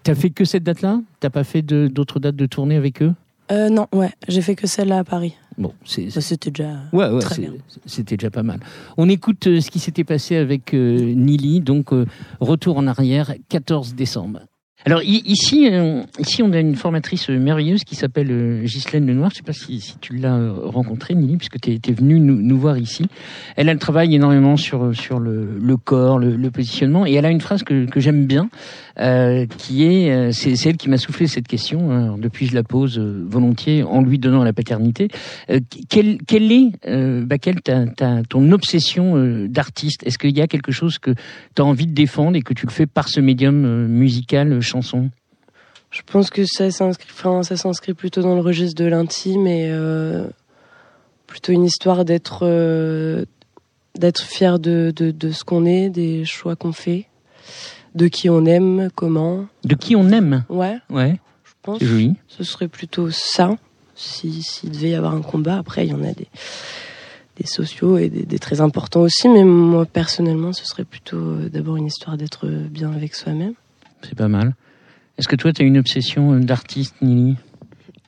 T'as fait que cette date-là? T'as pas fait d'autres dates de tournée avec eux?
Euh, non, ouais, j'ai fait que celle-là à Paris.
Bon.
Bah, C'était déjà
Ouais, ouais,
très bien.
c'était déjà pas mal. On écoute euh, ce qui s'était passé avec euh, Nili, donc euh, retour en arrière, 14 décembre. Alors ici, euh, ici, on a une formatrice merveilleuse qui s'appelle euh, Ghislaine Lenoir. Je sais pas si, tu l'as euh, rencontrée, Nili, puisque tu es, venue nous, voir ici. Elle, elle travaille énormément sur, sur le, corps, le, positionnement, et elle a une phrase que, j'aime bien, qui est, c'est elle qui m'a soufflé cette question. hein. Depuis, je la pose volontiers en lui donnant la paternité. Quelle, quelle est, Bakel, ta, ta- ton obsession d'artiste? Est-ce qu'il y a quelque chose que tu as envie de défendre et que tu le fais par ce médium musical, chanson
Je pense que ça s'inscrit, enfin, ça s'inscrit plutôt dans le registre de l'intime et euh, plutôt une histoire d'être euh, d'être fier de, de, de ce qu'on est, des choix qu'on fait, de qui on aime, comment.
De qui on aime
Ouais.
Ouais.
Je pense.
Joli.
Ce serait plutôt ça. Si s'il devait y avoir un combat, après il y en a des des sociaux et des, des très importants aussi. Mais moi, personnellement, ce serait plutôt euh, d'abord une histoire d'être bien avec soi-même.
C'est pas mal. Est-ce que toi, tu as une obsession euh, d'artiste, Nili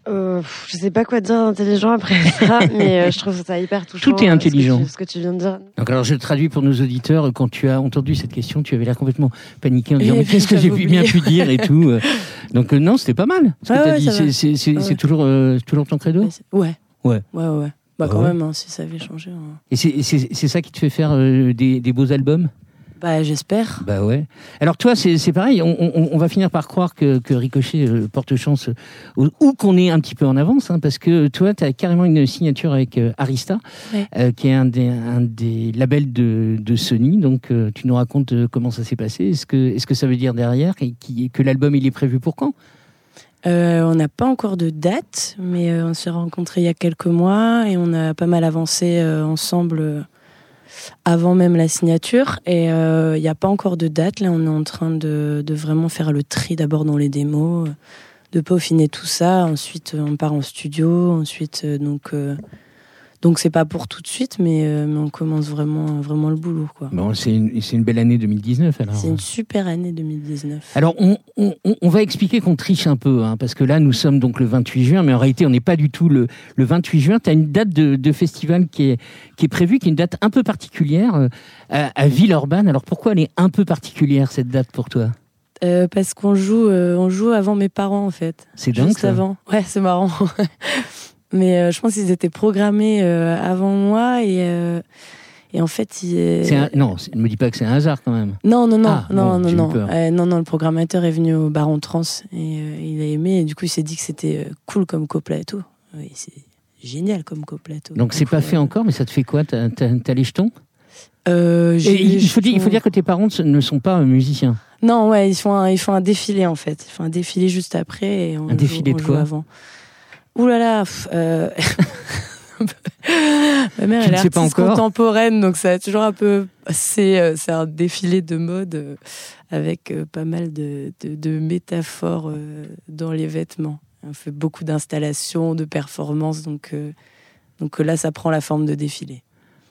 Euh, je sais pas quoi dire d'intelligent après ça, mais euh, je trouve ça hyper touchant.
Tout est intelligent.
Ce que, tu, ce que tu viens de dire.
Donc alors je traduis pour nos auditeurs, quand tu as entendu cette question, tu avais l'air complètement paniqué en disant
Et
mais qu'est-ce que j'ai bien pu dire et tout. Donc euh, non, c'était pas mal. Ce que
Ouais,
t'as dit,
ça
c'est
va.
c'est- c'est-
Ouais.
c'est toujours, euh, toujours ton credo?
Ouais.
Ouais.
Ouais, ouais, ouais. Bah, quand
Ouais.
même, hein, si ça avait changé. hein.
Et c'est- c'est c'est ça qui te fait faire euh, des, des beaux albums?
Bah, j'espère.
Bah ouais. Alors toi, c'est c'est pareil, on, on- on va finir par croire que, que Ricochet euh, porte chance euh, ou, ou qu'on est un petit peu en avance, hein, parce que toi, tu as carrément une signature avec euh, Arista,
Ouais.
euh, qui est un des, un des labels de, de Sony. Donc euh, tu nous racontes comment ça s'est passé. Est-ce que, est -ce que ça veut dire derrière et qui- que l'album il est prévu pour quand?
Euh, on n'a pas encore de date, mais on s'est rencontrés il y a quelques mois et on a pas mal avancé ensemble avant même la signature. Et euh, il n'y a pas encore de date. Là, on est en train de, vraiment faire le tri d'abord dans les démos, euh, de peaufiner tout ça. Ensuite, euh, on part en studio. Ensuite, donc, donc c'est pas pour tout de suite, mais, euh, mais on commence vraiment, vraiment le boulot. quoi.
Bon, c'est une, belle année 2019 alors.
C'est une super année 2019.
Alors, on, on- on- on va expliquer qu'on triche un peu, hein, parce que là, nous sommes donc le 28 juin, mais en réalité, on n'est pas du tout le, le 28 juin. Tu as une date de, de festival qui est, qui est prévue, qui est une date un peu particulière, euh, à, à Villeurbanne. Alors, pourquoi elle est un peu particulière, cette date, pour toi?
Euh, parce qu'on joue, euh, on joue avant mes parents en fait.
C'est dingue,
Juste
ça.
avant. Ouais, c'est marrant. Mais euh, je pense qu'ils étaient programmés euh, avant moi et euh, et en fait
un- Non, ne me dis pas que c'est un hasard, quand même.
Non, non, non,
Ah,
non, non, non. Euh, non, non, le programmateur est venu au Baron Trans et euh, il a aimé et du coup il s'est dit que c'était cool comme couplet et tout. Oui, c'est génial comme couplet.
Donc, c'est pas fait encore, mais ça te fait quoi T'as les jetons
Euh,
il, faut dire, il faut
j'ai-
dire que tes parents ne sont pas musiciens.
Non, ouais, ils font un, ils font un défilé en fait. Ils font un défilé juste après. Et on
Un défilé
joue,
de
on joue
quoi?
avant. Ouh là là. euh, Ma mère, elle est
pas
artiste contemporaine, donc ça a toujours un peu. C'est euh, un défilé de mode euh, avec pas mal de, de, de métaphores dans les vêtements. On fait beaucoup d'installations, de performances, donc, donc là, ça prend la forme de défilé.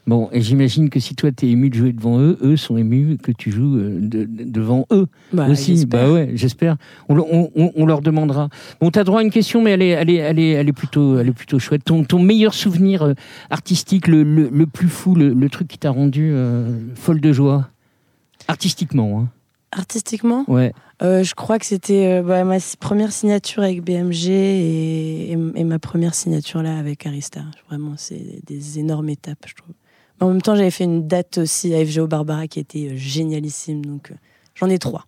Bon, et j'imagine que si toi t'es ému de jouer devant eux, eux sont émus que tu joues euh, de- de- devant eux
Bah,
aussi. Bah ouais, j'espère. On, on- on- on leur demandera. Bon, t'as droit à une question, mais elle est, elle est, elle est, elle est plutôt, elle est plutôt chouette. Ton, ton meilleur souvenir euh, artistique, le, le, le plus fou, le, le truc qui t'a rendu euh, folle de joie, artistiquement. Hein.
Artistiquement?
Ouais.
Euh, je crois que c'était euh, bah, ma première signature avec BMG et, et- et ma première signature là avec Arista. Vraiment, c'est des énormes étapes, je trouve. Mais en même temps, j'avais fait une date aussi à FGO Barbara qui était euh, génialissime, donc euh, j'en ai trois.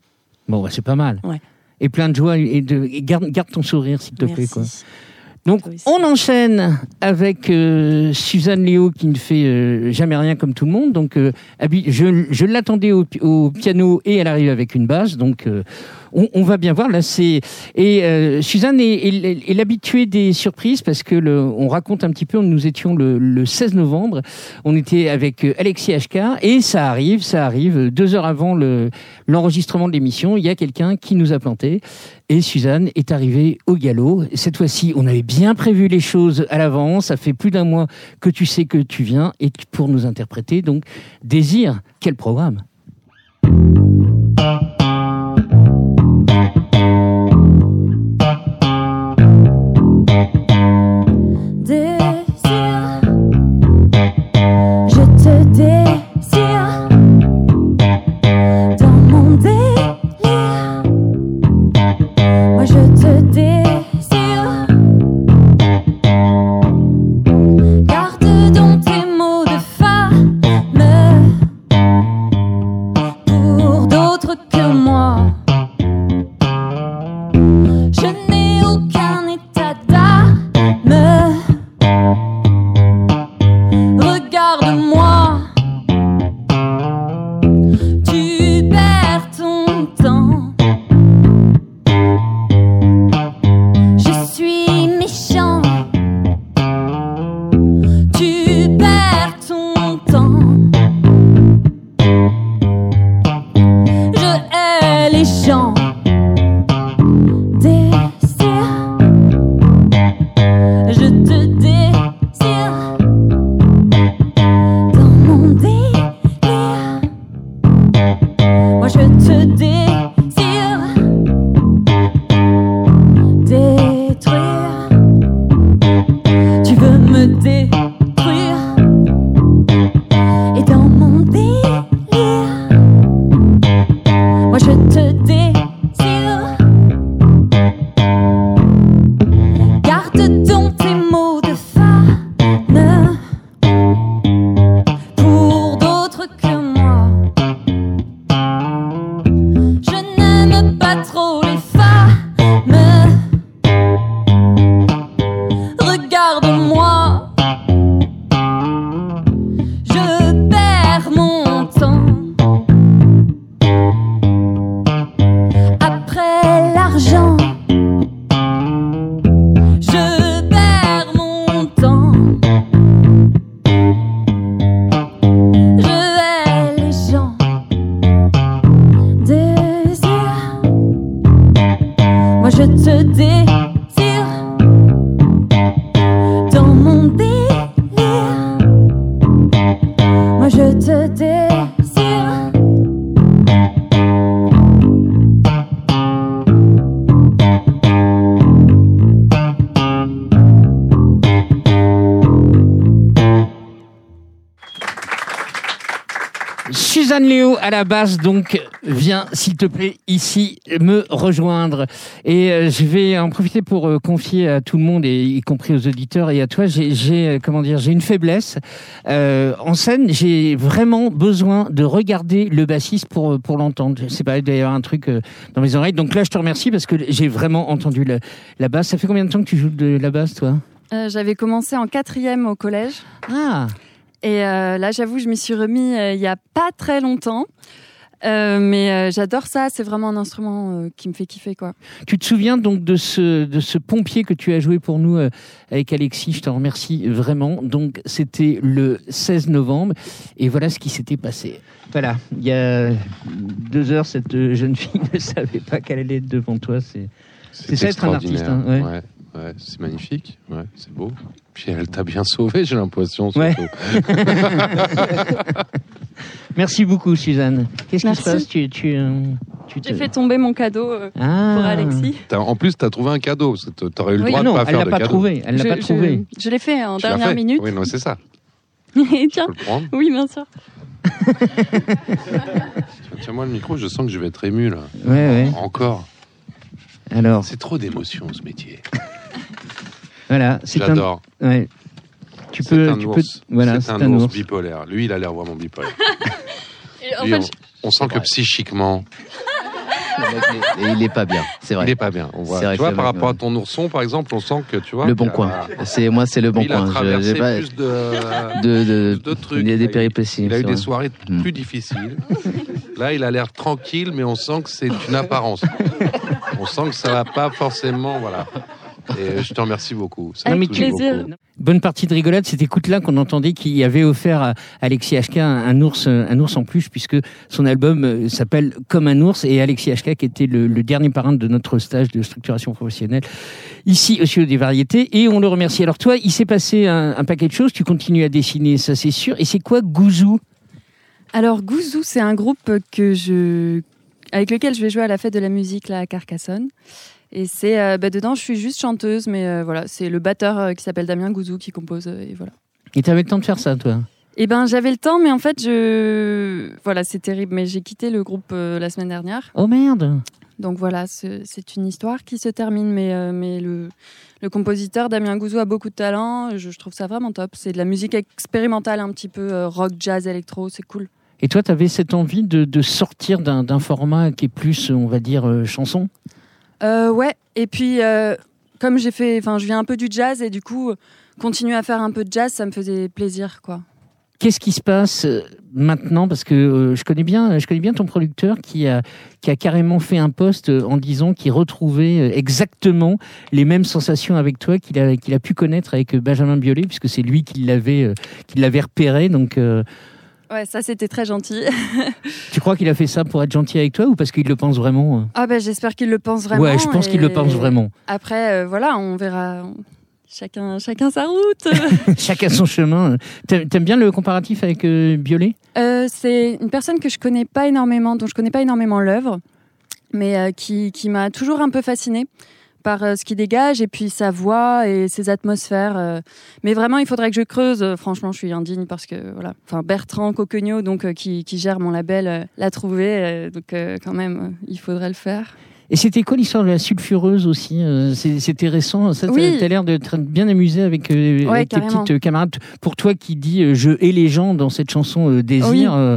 Bon, bah, c'est pas mal.
Ouais.
Et plein de joie et de et garde, garde ton sourire, s'il te plaît. Quoi. Donc, on enchaîne avec euh, Suzanne Léo qui ne fait euh, jamais rien comme tout le monde. Donc, euh, je, je l'attendais au, au piano et elle arrive avec une basse. Donc, on, va bien voir. Là, c'est et euh, Suzanne est, est- est l'habituée des surprises parce que le, on raconte un petit peu. Nous étions le, le 16 novembre. On était avec euh, Alexis HK et ça arrive, ça arrive deux heures avant le l'enregistrement de l'émission. Il y a quelqu'un qui nous a planté. Et Suzanne est arrivée au galop. Cette fois-ci, on avait bien prévu les choses à l'avance. Ça fait plus d'un mois que tu sais que tu viens et pour nous interpréter. Donc, Désir, quel programme? À la basse, donc viens s'il te plaît ici me rejoindre. Et euh, je vais en profiter pour euh, confier à tout le monde, et y compris aux auditeurs et à toi, j'ai, euh, comment dire, j'ai une faiblesse Euh, en scène. J'ai vraiment besoin de regarder le bassiste pour pour l'entendre. Sais pas, avoir un truc dans mes oreilles. Donc là, je te remercie parce que j'ai vraiment entendu la, la basse. Ça fait combien de temps que tu joues de la basse, toi?
J'avais commencé en quatrième au collège.
Ah
Et euh, là, j'avoue, je m'y suis remis euh, il y a pas très longtemps. Euh, mais euh, j'adore ça, c'est vraiment un instrument euh, qui me fait kiffer quoi.
Tu te souviens donc de ce, de ce pompier que tu as joué pour nous euh, avec Alexis, je t'en remercie vraiment. Donc c'était le 16 novembre et voilà ce qui s'était passé. Voilà, il y a deux heures, cette jeune fille ne savait pas qu'elle allait être devant toi. C'est c'est ça être un artiste. hein, ouais.
ouais. Ouais, c'est magnifique, ouais, c'est beau. Puis elle t'a bien sauvé, j'ai l'impression.
Ouais. Merci beaucoup, Suzanne. Qu'est-ce qui se passe Tu, tu, euh, tu te-
J'ai fait tomber mon cadeau euh,
Ah.
pour Alexis.
En plus, t'as trouvé un cadeau, que t'aurais eu le
Oui,
droit
non,
de pas
elle
faire
l'a
de
pas
cadeau.
trouvé, elle l'a pas trouvé.
Je l'ai fait en
Tu
dernière
fait
minute.
Oui, non, c'est ça.
Et tiens.
peux le prendre
Oui, bien sûr.
Tiens-moi le micro, je sens que je vais être ému là.
Ouais, ouais.
Encore.
Alors,
C'est trop d'émotion ce métier.
Voilà, c'est un.
J'adore.
Ouais. Tu
C'est
peux,
un
tu
ours.
peux. Voilà,
c'est un, ours, bipolaire. Lui, il a l'air vraiment bipolaire.
Et en
Lui,
fait,
on,
je-
on sent que psychiquement,
Et il est pas bien, c'est vrai.
il est pas bien. On voit.
C'est vrai
Tu vois, par rapport
ouais.
à ton ourson, par exemple, on sent que tu vois.
Le bon
a-
coin. C'est moi, c'est le bon
il a
coin. Je-
traversé
j'ai pas-
plus de,
de, de,
trucs.
Il y a des
Il
péripéties.
Il a eu des soirées
Mm.
plus difficiles. Là, il a l'air tranquille, mais on sent que c'est une apparence. on sent que ça va pas forcément, voilà. Et je te remercie beaucoup. Ça
tu-
beaucoup.
Bonne partie de rigolade, c'était écoute-là qu'on entendait qu'il avait offert à Alexis HK un, ours, un ours en peluche, puisque son album euh, s'appelle Comme un ours, et Alexis HK qui était le, le dernier parrain de notre stage de structuration professionnelle ici au Studio des Variétés, et on le remercie. Alors toi, il s'est passé un, un paquet de choses, tu continues à dessiner, ça c'est sûr, et c'est quoi Gouzou?
Alors Gouzou, c'est un groupe que je avec lequel je vais jouer à la fête de la musique là à Carcassonne. Et c'est euh, bah, dedans, je suis juste chanteuse, mais euh, voilà, c'est le batteur euh, qui s'appelle Damien Gouzou qui compose et voilà.
Et t'avais le temps de faire ça, toi?
Eh ben j'avais le temps, mais en fait je voilà c'est terrible, mais j'ai quitté le groupe la semaine dernière.
Oh merde
Donc voilà, c'est une histoire qui se termine, mais, mais le, le compositeur Damien Gouzou a beaucoup de talent. Je, je trouve ça vraiment top. C'est de la musique expérimentale, un petit peu rock, jazz, électro, c'est cool.
Et toi, t'avais cette envie de, de sortir d'un format qui est plus, on va dire, chanson?
Ouais, et puis euh, comme j'ai fait, enfin je viens un peu du jazz et du coup continuer à faire un peu de jazz, ça me faisait plaisir quoi.
Qu'est-ce qui se passe euh, maintenant? Parce que euh, je connais bien, je connais bien ton producteur qui a qui a carrément fait un post euh, en disant qu'il retrouvait euh, exactement les mêmes sensations avec toi qu'il a qu'il a pu connaître avec euh, Benjamin Biolay, puisque c'est lui qui l'avait euh, qui l'avait repéré. Donc, euh,
Ouais, ça c'était très gentil.
tu crois qu'il a fait ça pour être gentil avec toi ou parce qu'il le pense vraiment euh
ah ben j'espère qu'il le pense vraiment.
Ouais, je pense qu'il le pense vraiment.
Après euh, voilà, on verra. Chacun, chacun sa route.
Chacun son chemin. T'aimes t'aimes bien le comparatif avec euh, Biolay?
Euh, c'est une personne que je connais pas énormément, dont je connais pas énormément l'œuvre, mais euh, qui, qui m'a toujours un peu fascinée par euh, ce qu'il dégage et puis sa voix et ses atmosphères. euh. Mais vraiment, il faudrait que je creuse. Euh, Franchement, je suis indigne parce que voilà. Enfin, Bertrand Coquegno, donc qui, qui gère mon label, l'a trouvé. donc quand même, il faudrait le faire.
Et c'était quoi l'histoire de la sulfureuse aussi C'était récent. Ça, t'as-
Oui.
t'as l'air d'être bien amusé avec,
Ouais,
avec tes petites camarades. Pour toi qui dis je hais les gens dans cette chanson Désir,
Oui.
euh,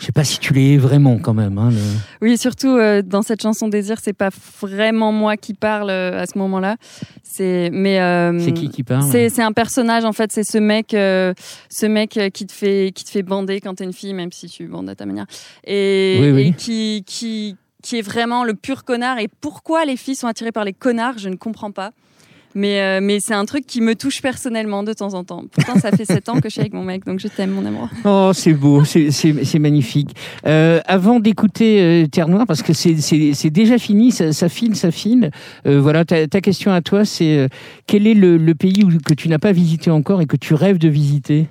je sais pas si tu les vraiment quand même. hein, le-
Oui, surtout euh, dans cette chanson Désir, c'est pas vraiment moi qui parle euh, à ce moment-là. C'est mais euh,
C'est qui qui parle
C'est c'est un personnage en fait. C'est ce mec, euh, ce mec qui te fait qui te fait bander quand t'es une fille, même si tu bandes à ta manière, et,
Oui, oui.
et qui qui qui est vraiment le pur connard. Et pourquoi les filles sont attirées par les connards, je ne comprends pas. Mais, euh, mais c'est un truc qui me touche personnellement de temps en temps. Pourtant, ça fait 7 ans que je suis avec mon mec, donc je t'aime, mon amour.
Oh, c'est beau, c'est- magnifique. Euh, avant d'écouter euh, Terre Noire, parce que c'est déjà fini, ça, ça file, ça file. euh, voilà, ta, ta question à toi, c'est euh, quel est le, le pays où- que tu n'as pas visité encore et que tu rêves de visiter?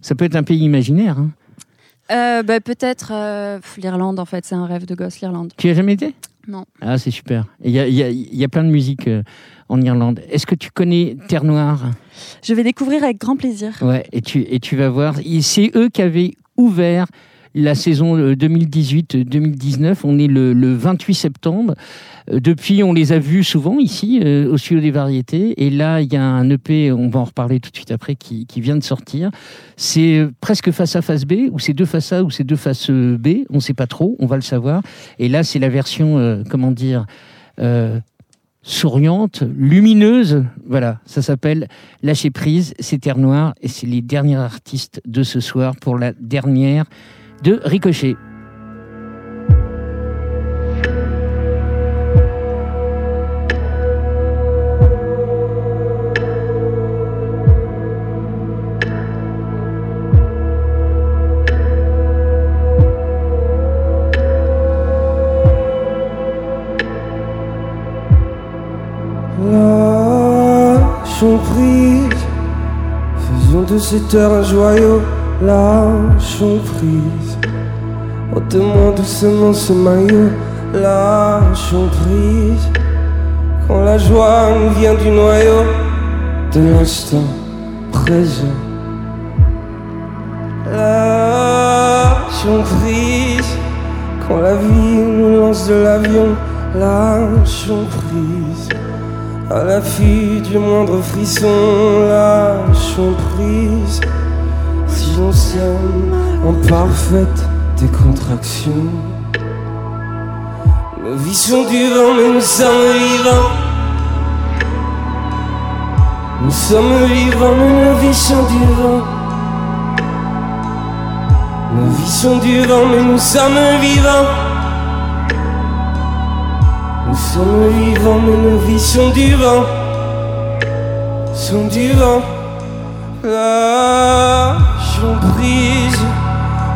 Ça peut être un pays imaginaire. hein.
Euh, bah, Peut-être euh, l'Irlande, en fait, c'est un rêve de gosse, l'Irlande.
Tu y as jamais été?
Non.
Ah, c'est super. Il y a, il y, a, il y a plein de musique euh, en Irlande. Est-ce que tu connais Terre Noire?
Je vais découvrir avec grand plaisir.
Ouais, et tu, et tu vas voir. C'est eux qui avaient ouvert la saison euh, 2018-2019. On est le, le 28 septembre. Euh, Depuis, on les a vus souvent ici, euh, au studio des variétés. Et là, il y a un EP, on va en reparler tout de suite après, qui, qui vient de sortir. C'est euh, presque face A, face B, ou c'est deux face A, ou c'est deux face euh, B. On ne sait pas trop, on va le savoir. Et là, c'est la version, euh, comment dire, euh, souriante, lumineuse. Voilà, ça s'appelle Lâcher prise, c'est Terre Noire, et c'est les derniers artistes de ce soir pour la dernière de Ricochet.
Lâchons prise, faisons de cette heure un joyau. Lâchons prise, ôte-moi doucement ce maillot. Lâchons prise, quand la joie nous vient du noyau de l'instant présent. Lâchons prise, quand la vie nous lance de l'avion. Lâchons prise. À l'affût du moindre frisson, lâchons prise. En parfaite décontraction. Nos vies sont du vent, mais nous sommes vivants. Nous sommes vivants, mais nos vies sont du vent. Nos vies sont du vent, mais nous sommes vivants. Nous sommes vivants, mais nos vies sont du vent. Sont du vent.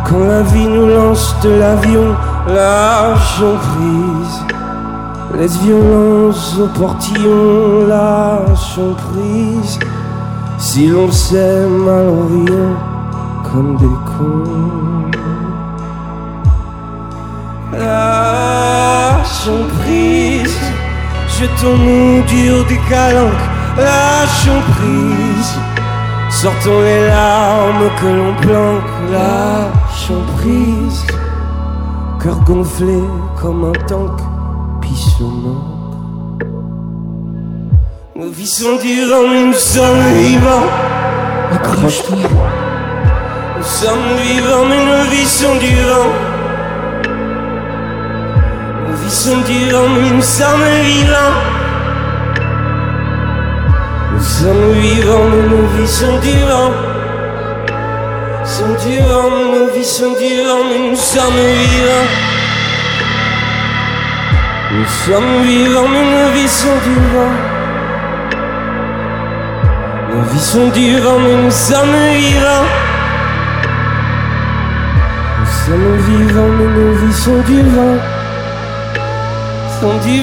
Quand la vie nous lance de l'avion, lâchons prise. Laisse violence au portillon, lâchons prise. Si l'on s'aime, alors rien comme des cons. Lâchons prise, jetons-nous dur des calanques, lâchons prise. Sortons les larmes que l'on planque, lâchons prise. Cœur gonflé comme un tank, pissonnant. Nos vies sont dures, nous sommes vivants. Accroche-toi. Nous sommes vivants, mais nos vies sont dures. Nos vies sont dures, nous sommes vivants. Nous sommes vivants, nos vies sont dures. Sont mais nos vies sont dures, mais nous sommes vivants. Nous sommes vivants, mais nos vies sont dures. Nos vies sont dures, mais nous sommes vivants. Nous sommes vivants, mais nos vies sont du vent. Sont du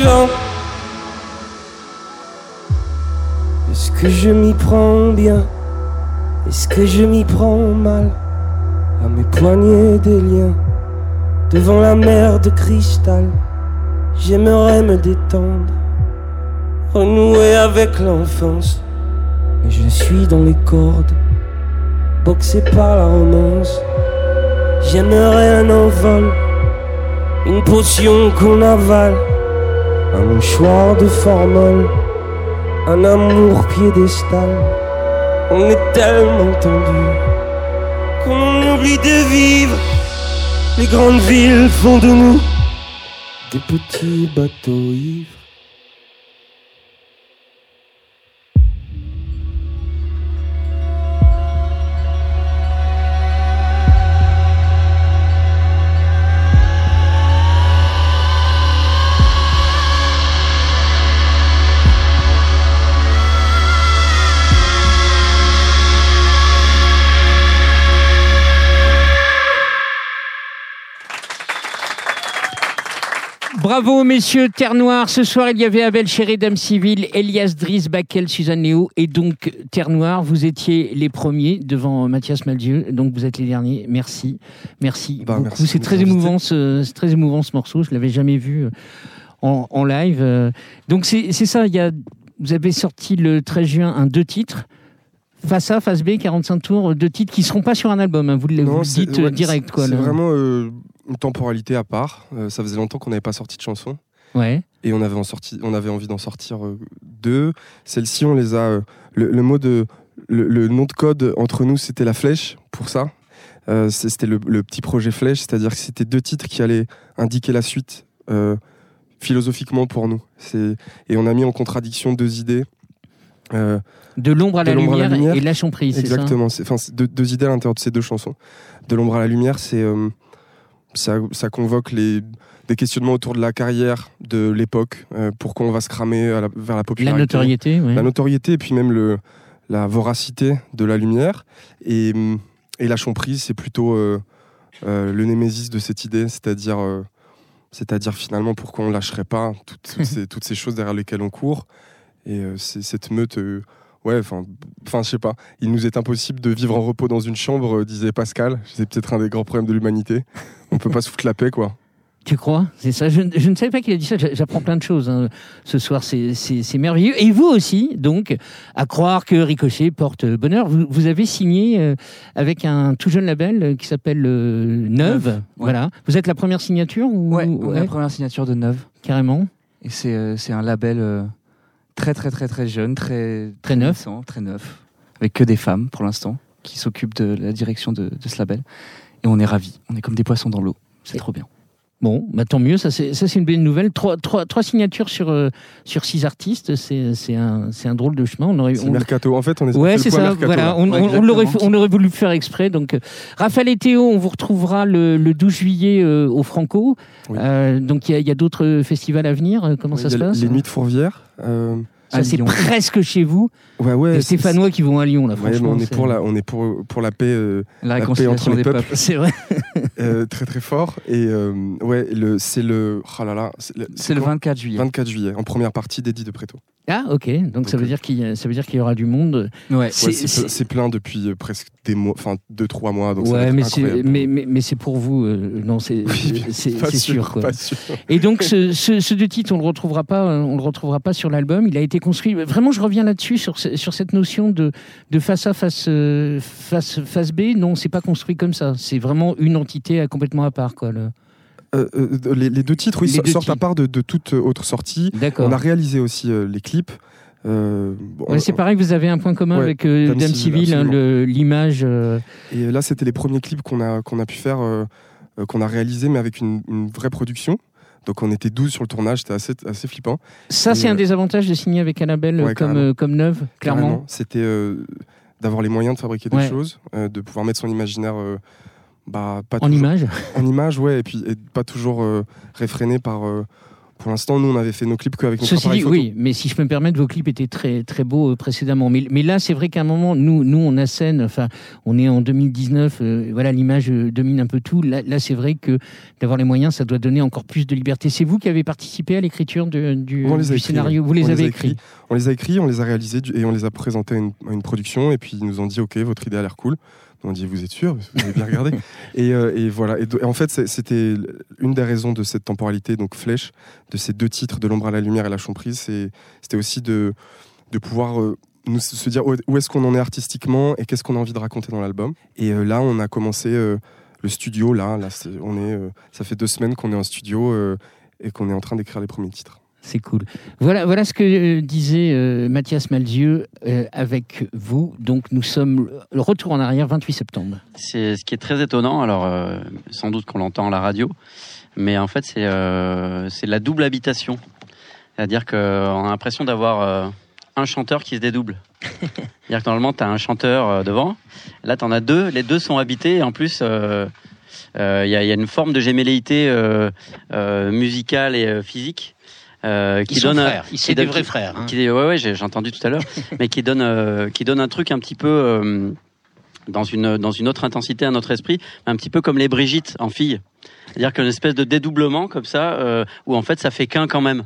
que je m'y prends bien Est-ce que je m'y prends mal À mes poignets des liens Devant la mer de cristal. J'aimerais me détendre Renouer avec l'enfance Mais je suis dans les cordes Boxé par la romance. J'aimerais un envol Une potion qu'on avale Un mouchoir de formol Un amour piédestal. On est tellement tendu Qu'on oublie de vivre Les grandes villes font de nous Des petits bateaux ivres
Bravo, messieurs, Terre Noire. Ce soir, il y avait Abel Chéré, Dame Civile, Elias Driss, Bakel, Suzanne Léo et donc Terre Noire. Vous étiez les premiers devant Mathias Maldieu, donc vous êtes les derniers. Merci. Merci
Bah,
beaucoup. C'est très émouvant, ce, c'est très émouvant ce morceau. Je l'avais jamais vu euh, en, en live. Euh, Donc c'est ça. Il y a, vous avez sorti le 13 juin un deux titres. face A, face B, 45 tours, deux titres qui seront pas sur un album. hein, vous le, vous dites
ouais,
euh, direct.
C'est vraiment euh, une temporalité à part. Euh, ça faisait longtemps qu'on n'avait pas sorti de chansons.
Ouais.
Et on avait, en sorti, on avait envie d'en sortir euh, deux. Celles-ci, on les a. euh, le, le mot de. Le, le nom de code entre nous, c'était la flèche pour ça. C'était le, le petit projet flèche, c'est-à-dire que c'était deux titres qui allaient indiquer la suite philosophiquement pour nous. Et on a mis en contradiction deux idées. euh,
De l'ombre à la lumière et lâchons prise, ça?
Exactement. C'est- Enfin, deux, deux idées à l'intérieur de ces deux chansons. De l'ombre à la lumière, c'est euh, ça, ça convoque les des questionnements autour de la carrière de l'époque. euh, pourquoi on va se cramer à la- vers la popularité,
notoriété, ouais.
la notoriété, et puis même le la voracité de la lumière. Et, et prise, c'est plutôt euh, euh, le némésis de cette idée, c'est-à-dire euh, c'est-à-dire finalement pourquoi on lâcherait pas toutes, toutes ces, toutes ces choses derrière lesquelles on court. Et c'est cette meute, ouais, enfin, enfin, je sais pas. Il nous est impossible de vivre en repos dans une chambre, euh, disait Pascal. C'est peut-être un des grands problèmes de l'humanité. On peut pas se foutre la paix, quoi.
Tu crois? C'est ça. Je, ne- je ne savais pas qu'il a dit ça. J'a- J'apprends plein de choses hein. ce soir. C'est- C'est c'est merveilleux. Et vous aussi, donc, à croire que Ricochet porte bonheur. Vous, vous avez signé euh, avec un tout jeune label euh, qui s'appelle euh, Neuve.
Neuve, ouais.
Voilà. Vous êtes la première signature ou?
Ouais, on est
ouais,
la première signature de Neuve.
Carrément.
Et c'est euh, c'est un label euh, très très très très jeune, très
Très neuf.
très neuf, avec que des femmes pour l'instant qui s'occupent de la direction de, de ce label. Et on est ravis. On est comme des poissons dans l'eau. C'est trop bien.
Bon, bah tant mieux. Ça, c'est ça, c'est une belle nouvelle. Trois, trois, trois signatures sur euh, sur six artistes. C'est c'est un c'est un drôle de chemin. On aurait. On-
mercato. En fait, on est
Ouais,
c'est
c'est
le point
ça.
mercato,
Voilà,
là.
on, on- on aurait voulu le faire exprès. Donc, euh, Raphaël et Théo, on vous retrouvera le, le 12 juillet euh, au Franco. Euh, donc, il y a, il y a d'autres festivals à venir. Euh, Comment
Ouais,
ça se passe?
Les Nuits de Fourvière. euh,
Ça, c'est presque chez vous.
Ouais, ouais.
Les
c'est-
Stéphanois qui vont à Lyon, là,
Ouais,
franchement.
on est pour la, on est pour pour la paix, euh,
La
paix
réconciliation
entre les
des
peuples.
peuples.
C'est vrai.
Euh, très très fort. Et euh, ouais, le, c'est le, oh là là, c'est le,
C'est le
quand
24 juillet.
24 juillet, en première partie d'Eddie de Préto.
Ah, ok. Donc, ça veut dire qu'il ça veut dire qu'il y aura du monde.
Ouais.
C'est-
Ouais, c'est,
c'est-
ple- c'est plein depuis presque des mois, enfin deux trois mois. Donc
ouais, mais c'est, mais, mais, mais c'est pour vous. euh, non, c'est, c'est
sûr,
sûr. quoi.
pas sûr.
Et donc, ce, ce, ce deux titres, on le retrouvera pas, on le retrouvera pas sur l'album. Il a été construit. Vraiment, je reviens là-dessus sur, ce- sur cette notion de, de face A, face, euh, face, face B. Non, c'est pas construit comme ça. C'est vraiment une entité euh, complètement à part, quoi. le-
Euh, euh, les, les deux titres, oui,
deux
sortent à part de, de toute autre sortie. On a réalisé aussi euh, les clips. Bon,
Ouais, c'est pareil, vous avez un point commun
Ouais,
avec
Dame
Dame
Civile,
hein, l'image.
Et là, c'était les premiers clips qu'on a, qu'on a pu faire, qu'on a réalisé, mais avec une, une vraie production. Donc on était 12 sur le tournage, c'était assez, assez flippant.
Ça, c'est un
euh,
des avantages de signer avec un label euh,
Ouais,
comme, euh, comme Neuve, clairement.
C'était d'avoir les moyens de fabriquer des
Ouais.
choses, de pouvoir mettre son imaginaire bah, pas
En
toujours-
image
En image, ouais, et puis et pas toujours réfréné par. Pour l'instant, nous, on avait fait nos clips qu'avec notre
Ceci
appareil
dit,
photo.
oui, mais si je peux me permettre, vos clips étaient très très beaux euh, précédemment. Mais, mais là, c'est vrai qu'à un moment, nous, nous, on assène. Enfin, on est en 2019. euh, voilà, l'image euh, domine un peu tout. Là, là c'est vrai que d'avoir les moyens, ça doit donner encore plus de liberté. C'est vous qui avez participé à l'écriture du,
les a
scénario.
ouais.
Vous les
On
avez
a
écrits.
On les a écrits, on les a réalisés et on les a présentés à une, à une production. Et puis ils nous ont dit Ok, votre idée a l'air cool. On dit Vous êtes sûr Vous avez bien regardé et, euh, et voilà. Et, en fait, c'était une des raisons de cette temporalité, donc Flèche, de ces deux titres, De l'ombre à la lumière et La Champrise. c'est- C'était aussi de, de pouvoir. euh, nous, se dire où est-ce qu'on en est artistiquement et qu'est-ce qu'on a envie de raconter dans l'album. Et euh, là, on a commencé euh, le studio. Là, on est, euh, ça fait deux semaines qu'on est en studio et qu'on est en train d'écrire les premiers titres.
C'est cool. Voilà, voilà ce que euh, disait euh, Mathias Malzieux euh, avec vous. Donc, nous sommes le retour en arrière, 28 septembre.
C'est ce qui est très étonnant. Alors, sans doute qu'on l'entend à la radio, mais en fait, c'est c'est la double habitation. C'est-à-dire qu'on a l'impression d'avoir un chanteur qui se dédouble. C'est-à-dire que normalement, tu as un chanteur devant. Là, tu en as deux. Les deux sont habités. Et en plus, il y, y a une forme de gémelléité musicale et physique. Euh, qui
Ils sont
donne un-
frères. Ils sont des vrais frères, hein.
qui- ouais, ouais, j'ai entendu tout à l'heure, mais qui donne, euh, qui donne un truc un petit peu euh, dans une dans une autre intensité à notre esprit, un petit peu comme les Brigitte en fille. C'est-à-dire qu'une espèce de dédoublement comme ça, euh, où en fait ça fait qu'un quand même.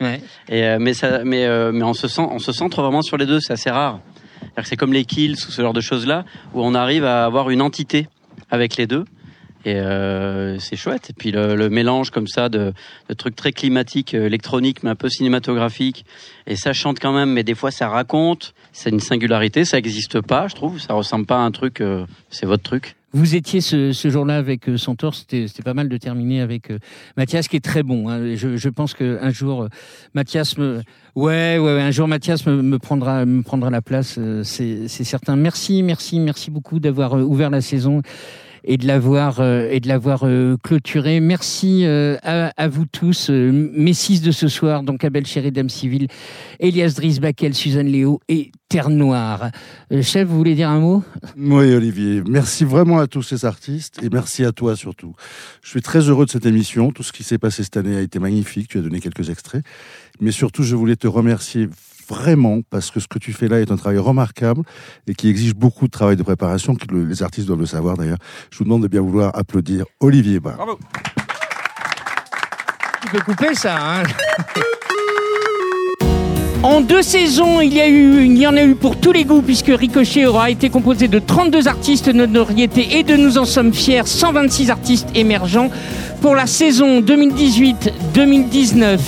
Ouais.
Et euh, mais ça, mais euh, mais on se sent, on se centre vraiment sur les deux, c'est assez rare. C'est comme les kills ou ce genre de choses là, où on arrive à avoir une entité avec les deux. Et euh, c'est chouette. Et puis le, le mélange comme ça de, de trucs très climatiques, euh, électroniques, mais un peu cinématographiques. Et ça chante quand même, mais des fois ça raconte. C'est une singularité, ça n'existe pas, je trouve. Ça ressemble pas à un truc. euh, c'est votre truc.
Vous étiez ce, ce jour-là avec euh, c'était pas mal de terminer avec euh, Mathias qui est très bon. hein. Je, je pense qu'un jour euh, Mathias me, ouais, ouais, un jour Mathias me, me prendra, me prendra la place, c'est certain. Merci, merci, merci beaucoup d'avoir ouvert la saison et de l'avoir euh, et de l'avoir euh, clôturé. Merci euh, à, vous tous, mes six de ce soir, donc Abel Chéri, Dame Civile, Elias Driss Bakel, Suzanne Léo et Terre Noire. Chef, vous voulez dire un mot?
Oui, Olivier. Merci vraiment à tous ces artistes et merci à toi surtout. Je suis très heureux de cette émission. Tout ce qui s'est passé cette année a été magnifique. Tu as donné quelques extraits. Mais surtout, je voulais te remercier vraiment parce que ce que tu fais là est un travail remarquable et qui exige beaucoup de travail de préparation, que le- les artistes doivent le savoir d'ailleurs. Je vous demande de bien vouloir applaudir Olivier Barr.
Bravo. Tu peux couper ça, hein En deux saisons, il y, a eu, il y en a eu pour tous les goûts, puisque Ricochet aura été composé de 32 artistes de notoriété et de nous en sommes fiers, 126 artistes émergents. Pour la saison 2018-2019,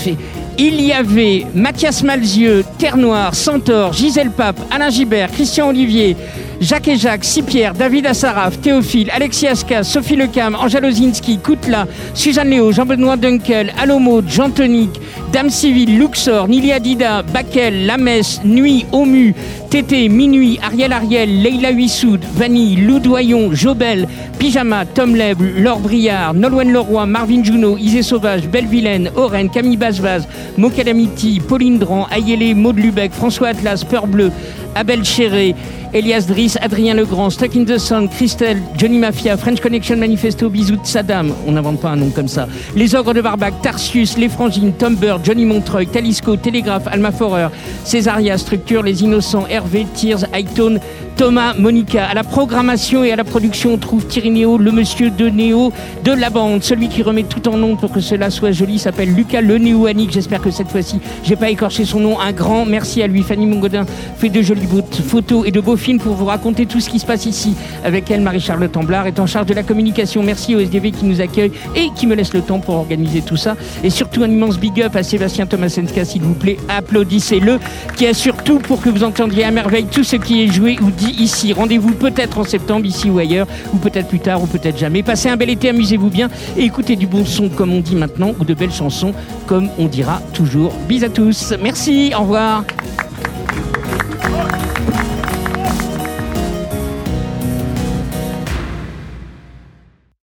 il y avait Mathias Malzieux, Terre Noire, Centaure, Gisèle Pape, Alain Gibert, Christian Olivier, Jacques et Jacques, Sipierre, David Assaraf, Théophile, Alexis Asca, Sophie Lecam, Angèle Ozinski, Koutla, Suzanne Léo, Jean-Benoît Dunkel, Alomo, Jean Tonic, Dame Civile, Luxor, Nilia Dida, Bakel, Lamès, Nuit, Omu, Tété, Minuit, Ariel Ariel, Leila Huissoud, Vanille, Loudoyon, Jobel, Pyjama, Tom Leb, Laure Briard, Nolwenn Leroy, Marvin Juno, Isée Sauvage, Belle Vilaine, Oren, Camille Basvaz, Mokalamiti, Pauline Dran, Ayélé, Maud Lubeck, François Atlas, Peur Bleu, Abel Chéré, Elias Driss, Adrien Legrand, Stuck in the Sun, Christelle, Johnny Mafia, French Connection Manifesto, Bisous de Saddam, on n'invente pas un nom comme ça, Les Ogres de Barbac, Tarsius, Les Frangines, Tom Bird, Johnny Montreuil, Talisco, Télégraphe, Alma Forer, Césaria, Structure, Les Innocents, Hervé, Tears, Hightone, Thomas, Monica. À la programmation et à la production, on trouve Thierry Néo, le monsieur de Néo de la bande. Celui qui remet tout en nom pour que cela soit joli s'appelle Lucas Le Néoanique. J'espère que cette fois-ci, j'ai pas écorché son nom. Un grand merci à lui. Fanny Mongodin fait de jolies photos et de beaux films pour vous raconter tout ce qui se passe ici. Avec elle, Marie-Charlotte Amblard est en charge de la communication. Merci au SDV qui nous accueille et qui me laisse le temps pour organiser tout ça. Et surtout, un immense big up à Sébastien Tomasenska, s'il vous plaît. Applaudissez-le, qui assure tout pour que vous entendiez à merveille tout ce qui est joué ou dit ici. Rendez-vous peut-être en septembre, ici ou ailleurs, ou peut-être plus tard, ou peut-être jamais. Passez un bel été, amusez-vous bien et écoutez du bon son, comme on dit maintenant, ou de belles chansons, comme on dira toujours. Bis à tous. Merci, au revoir.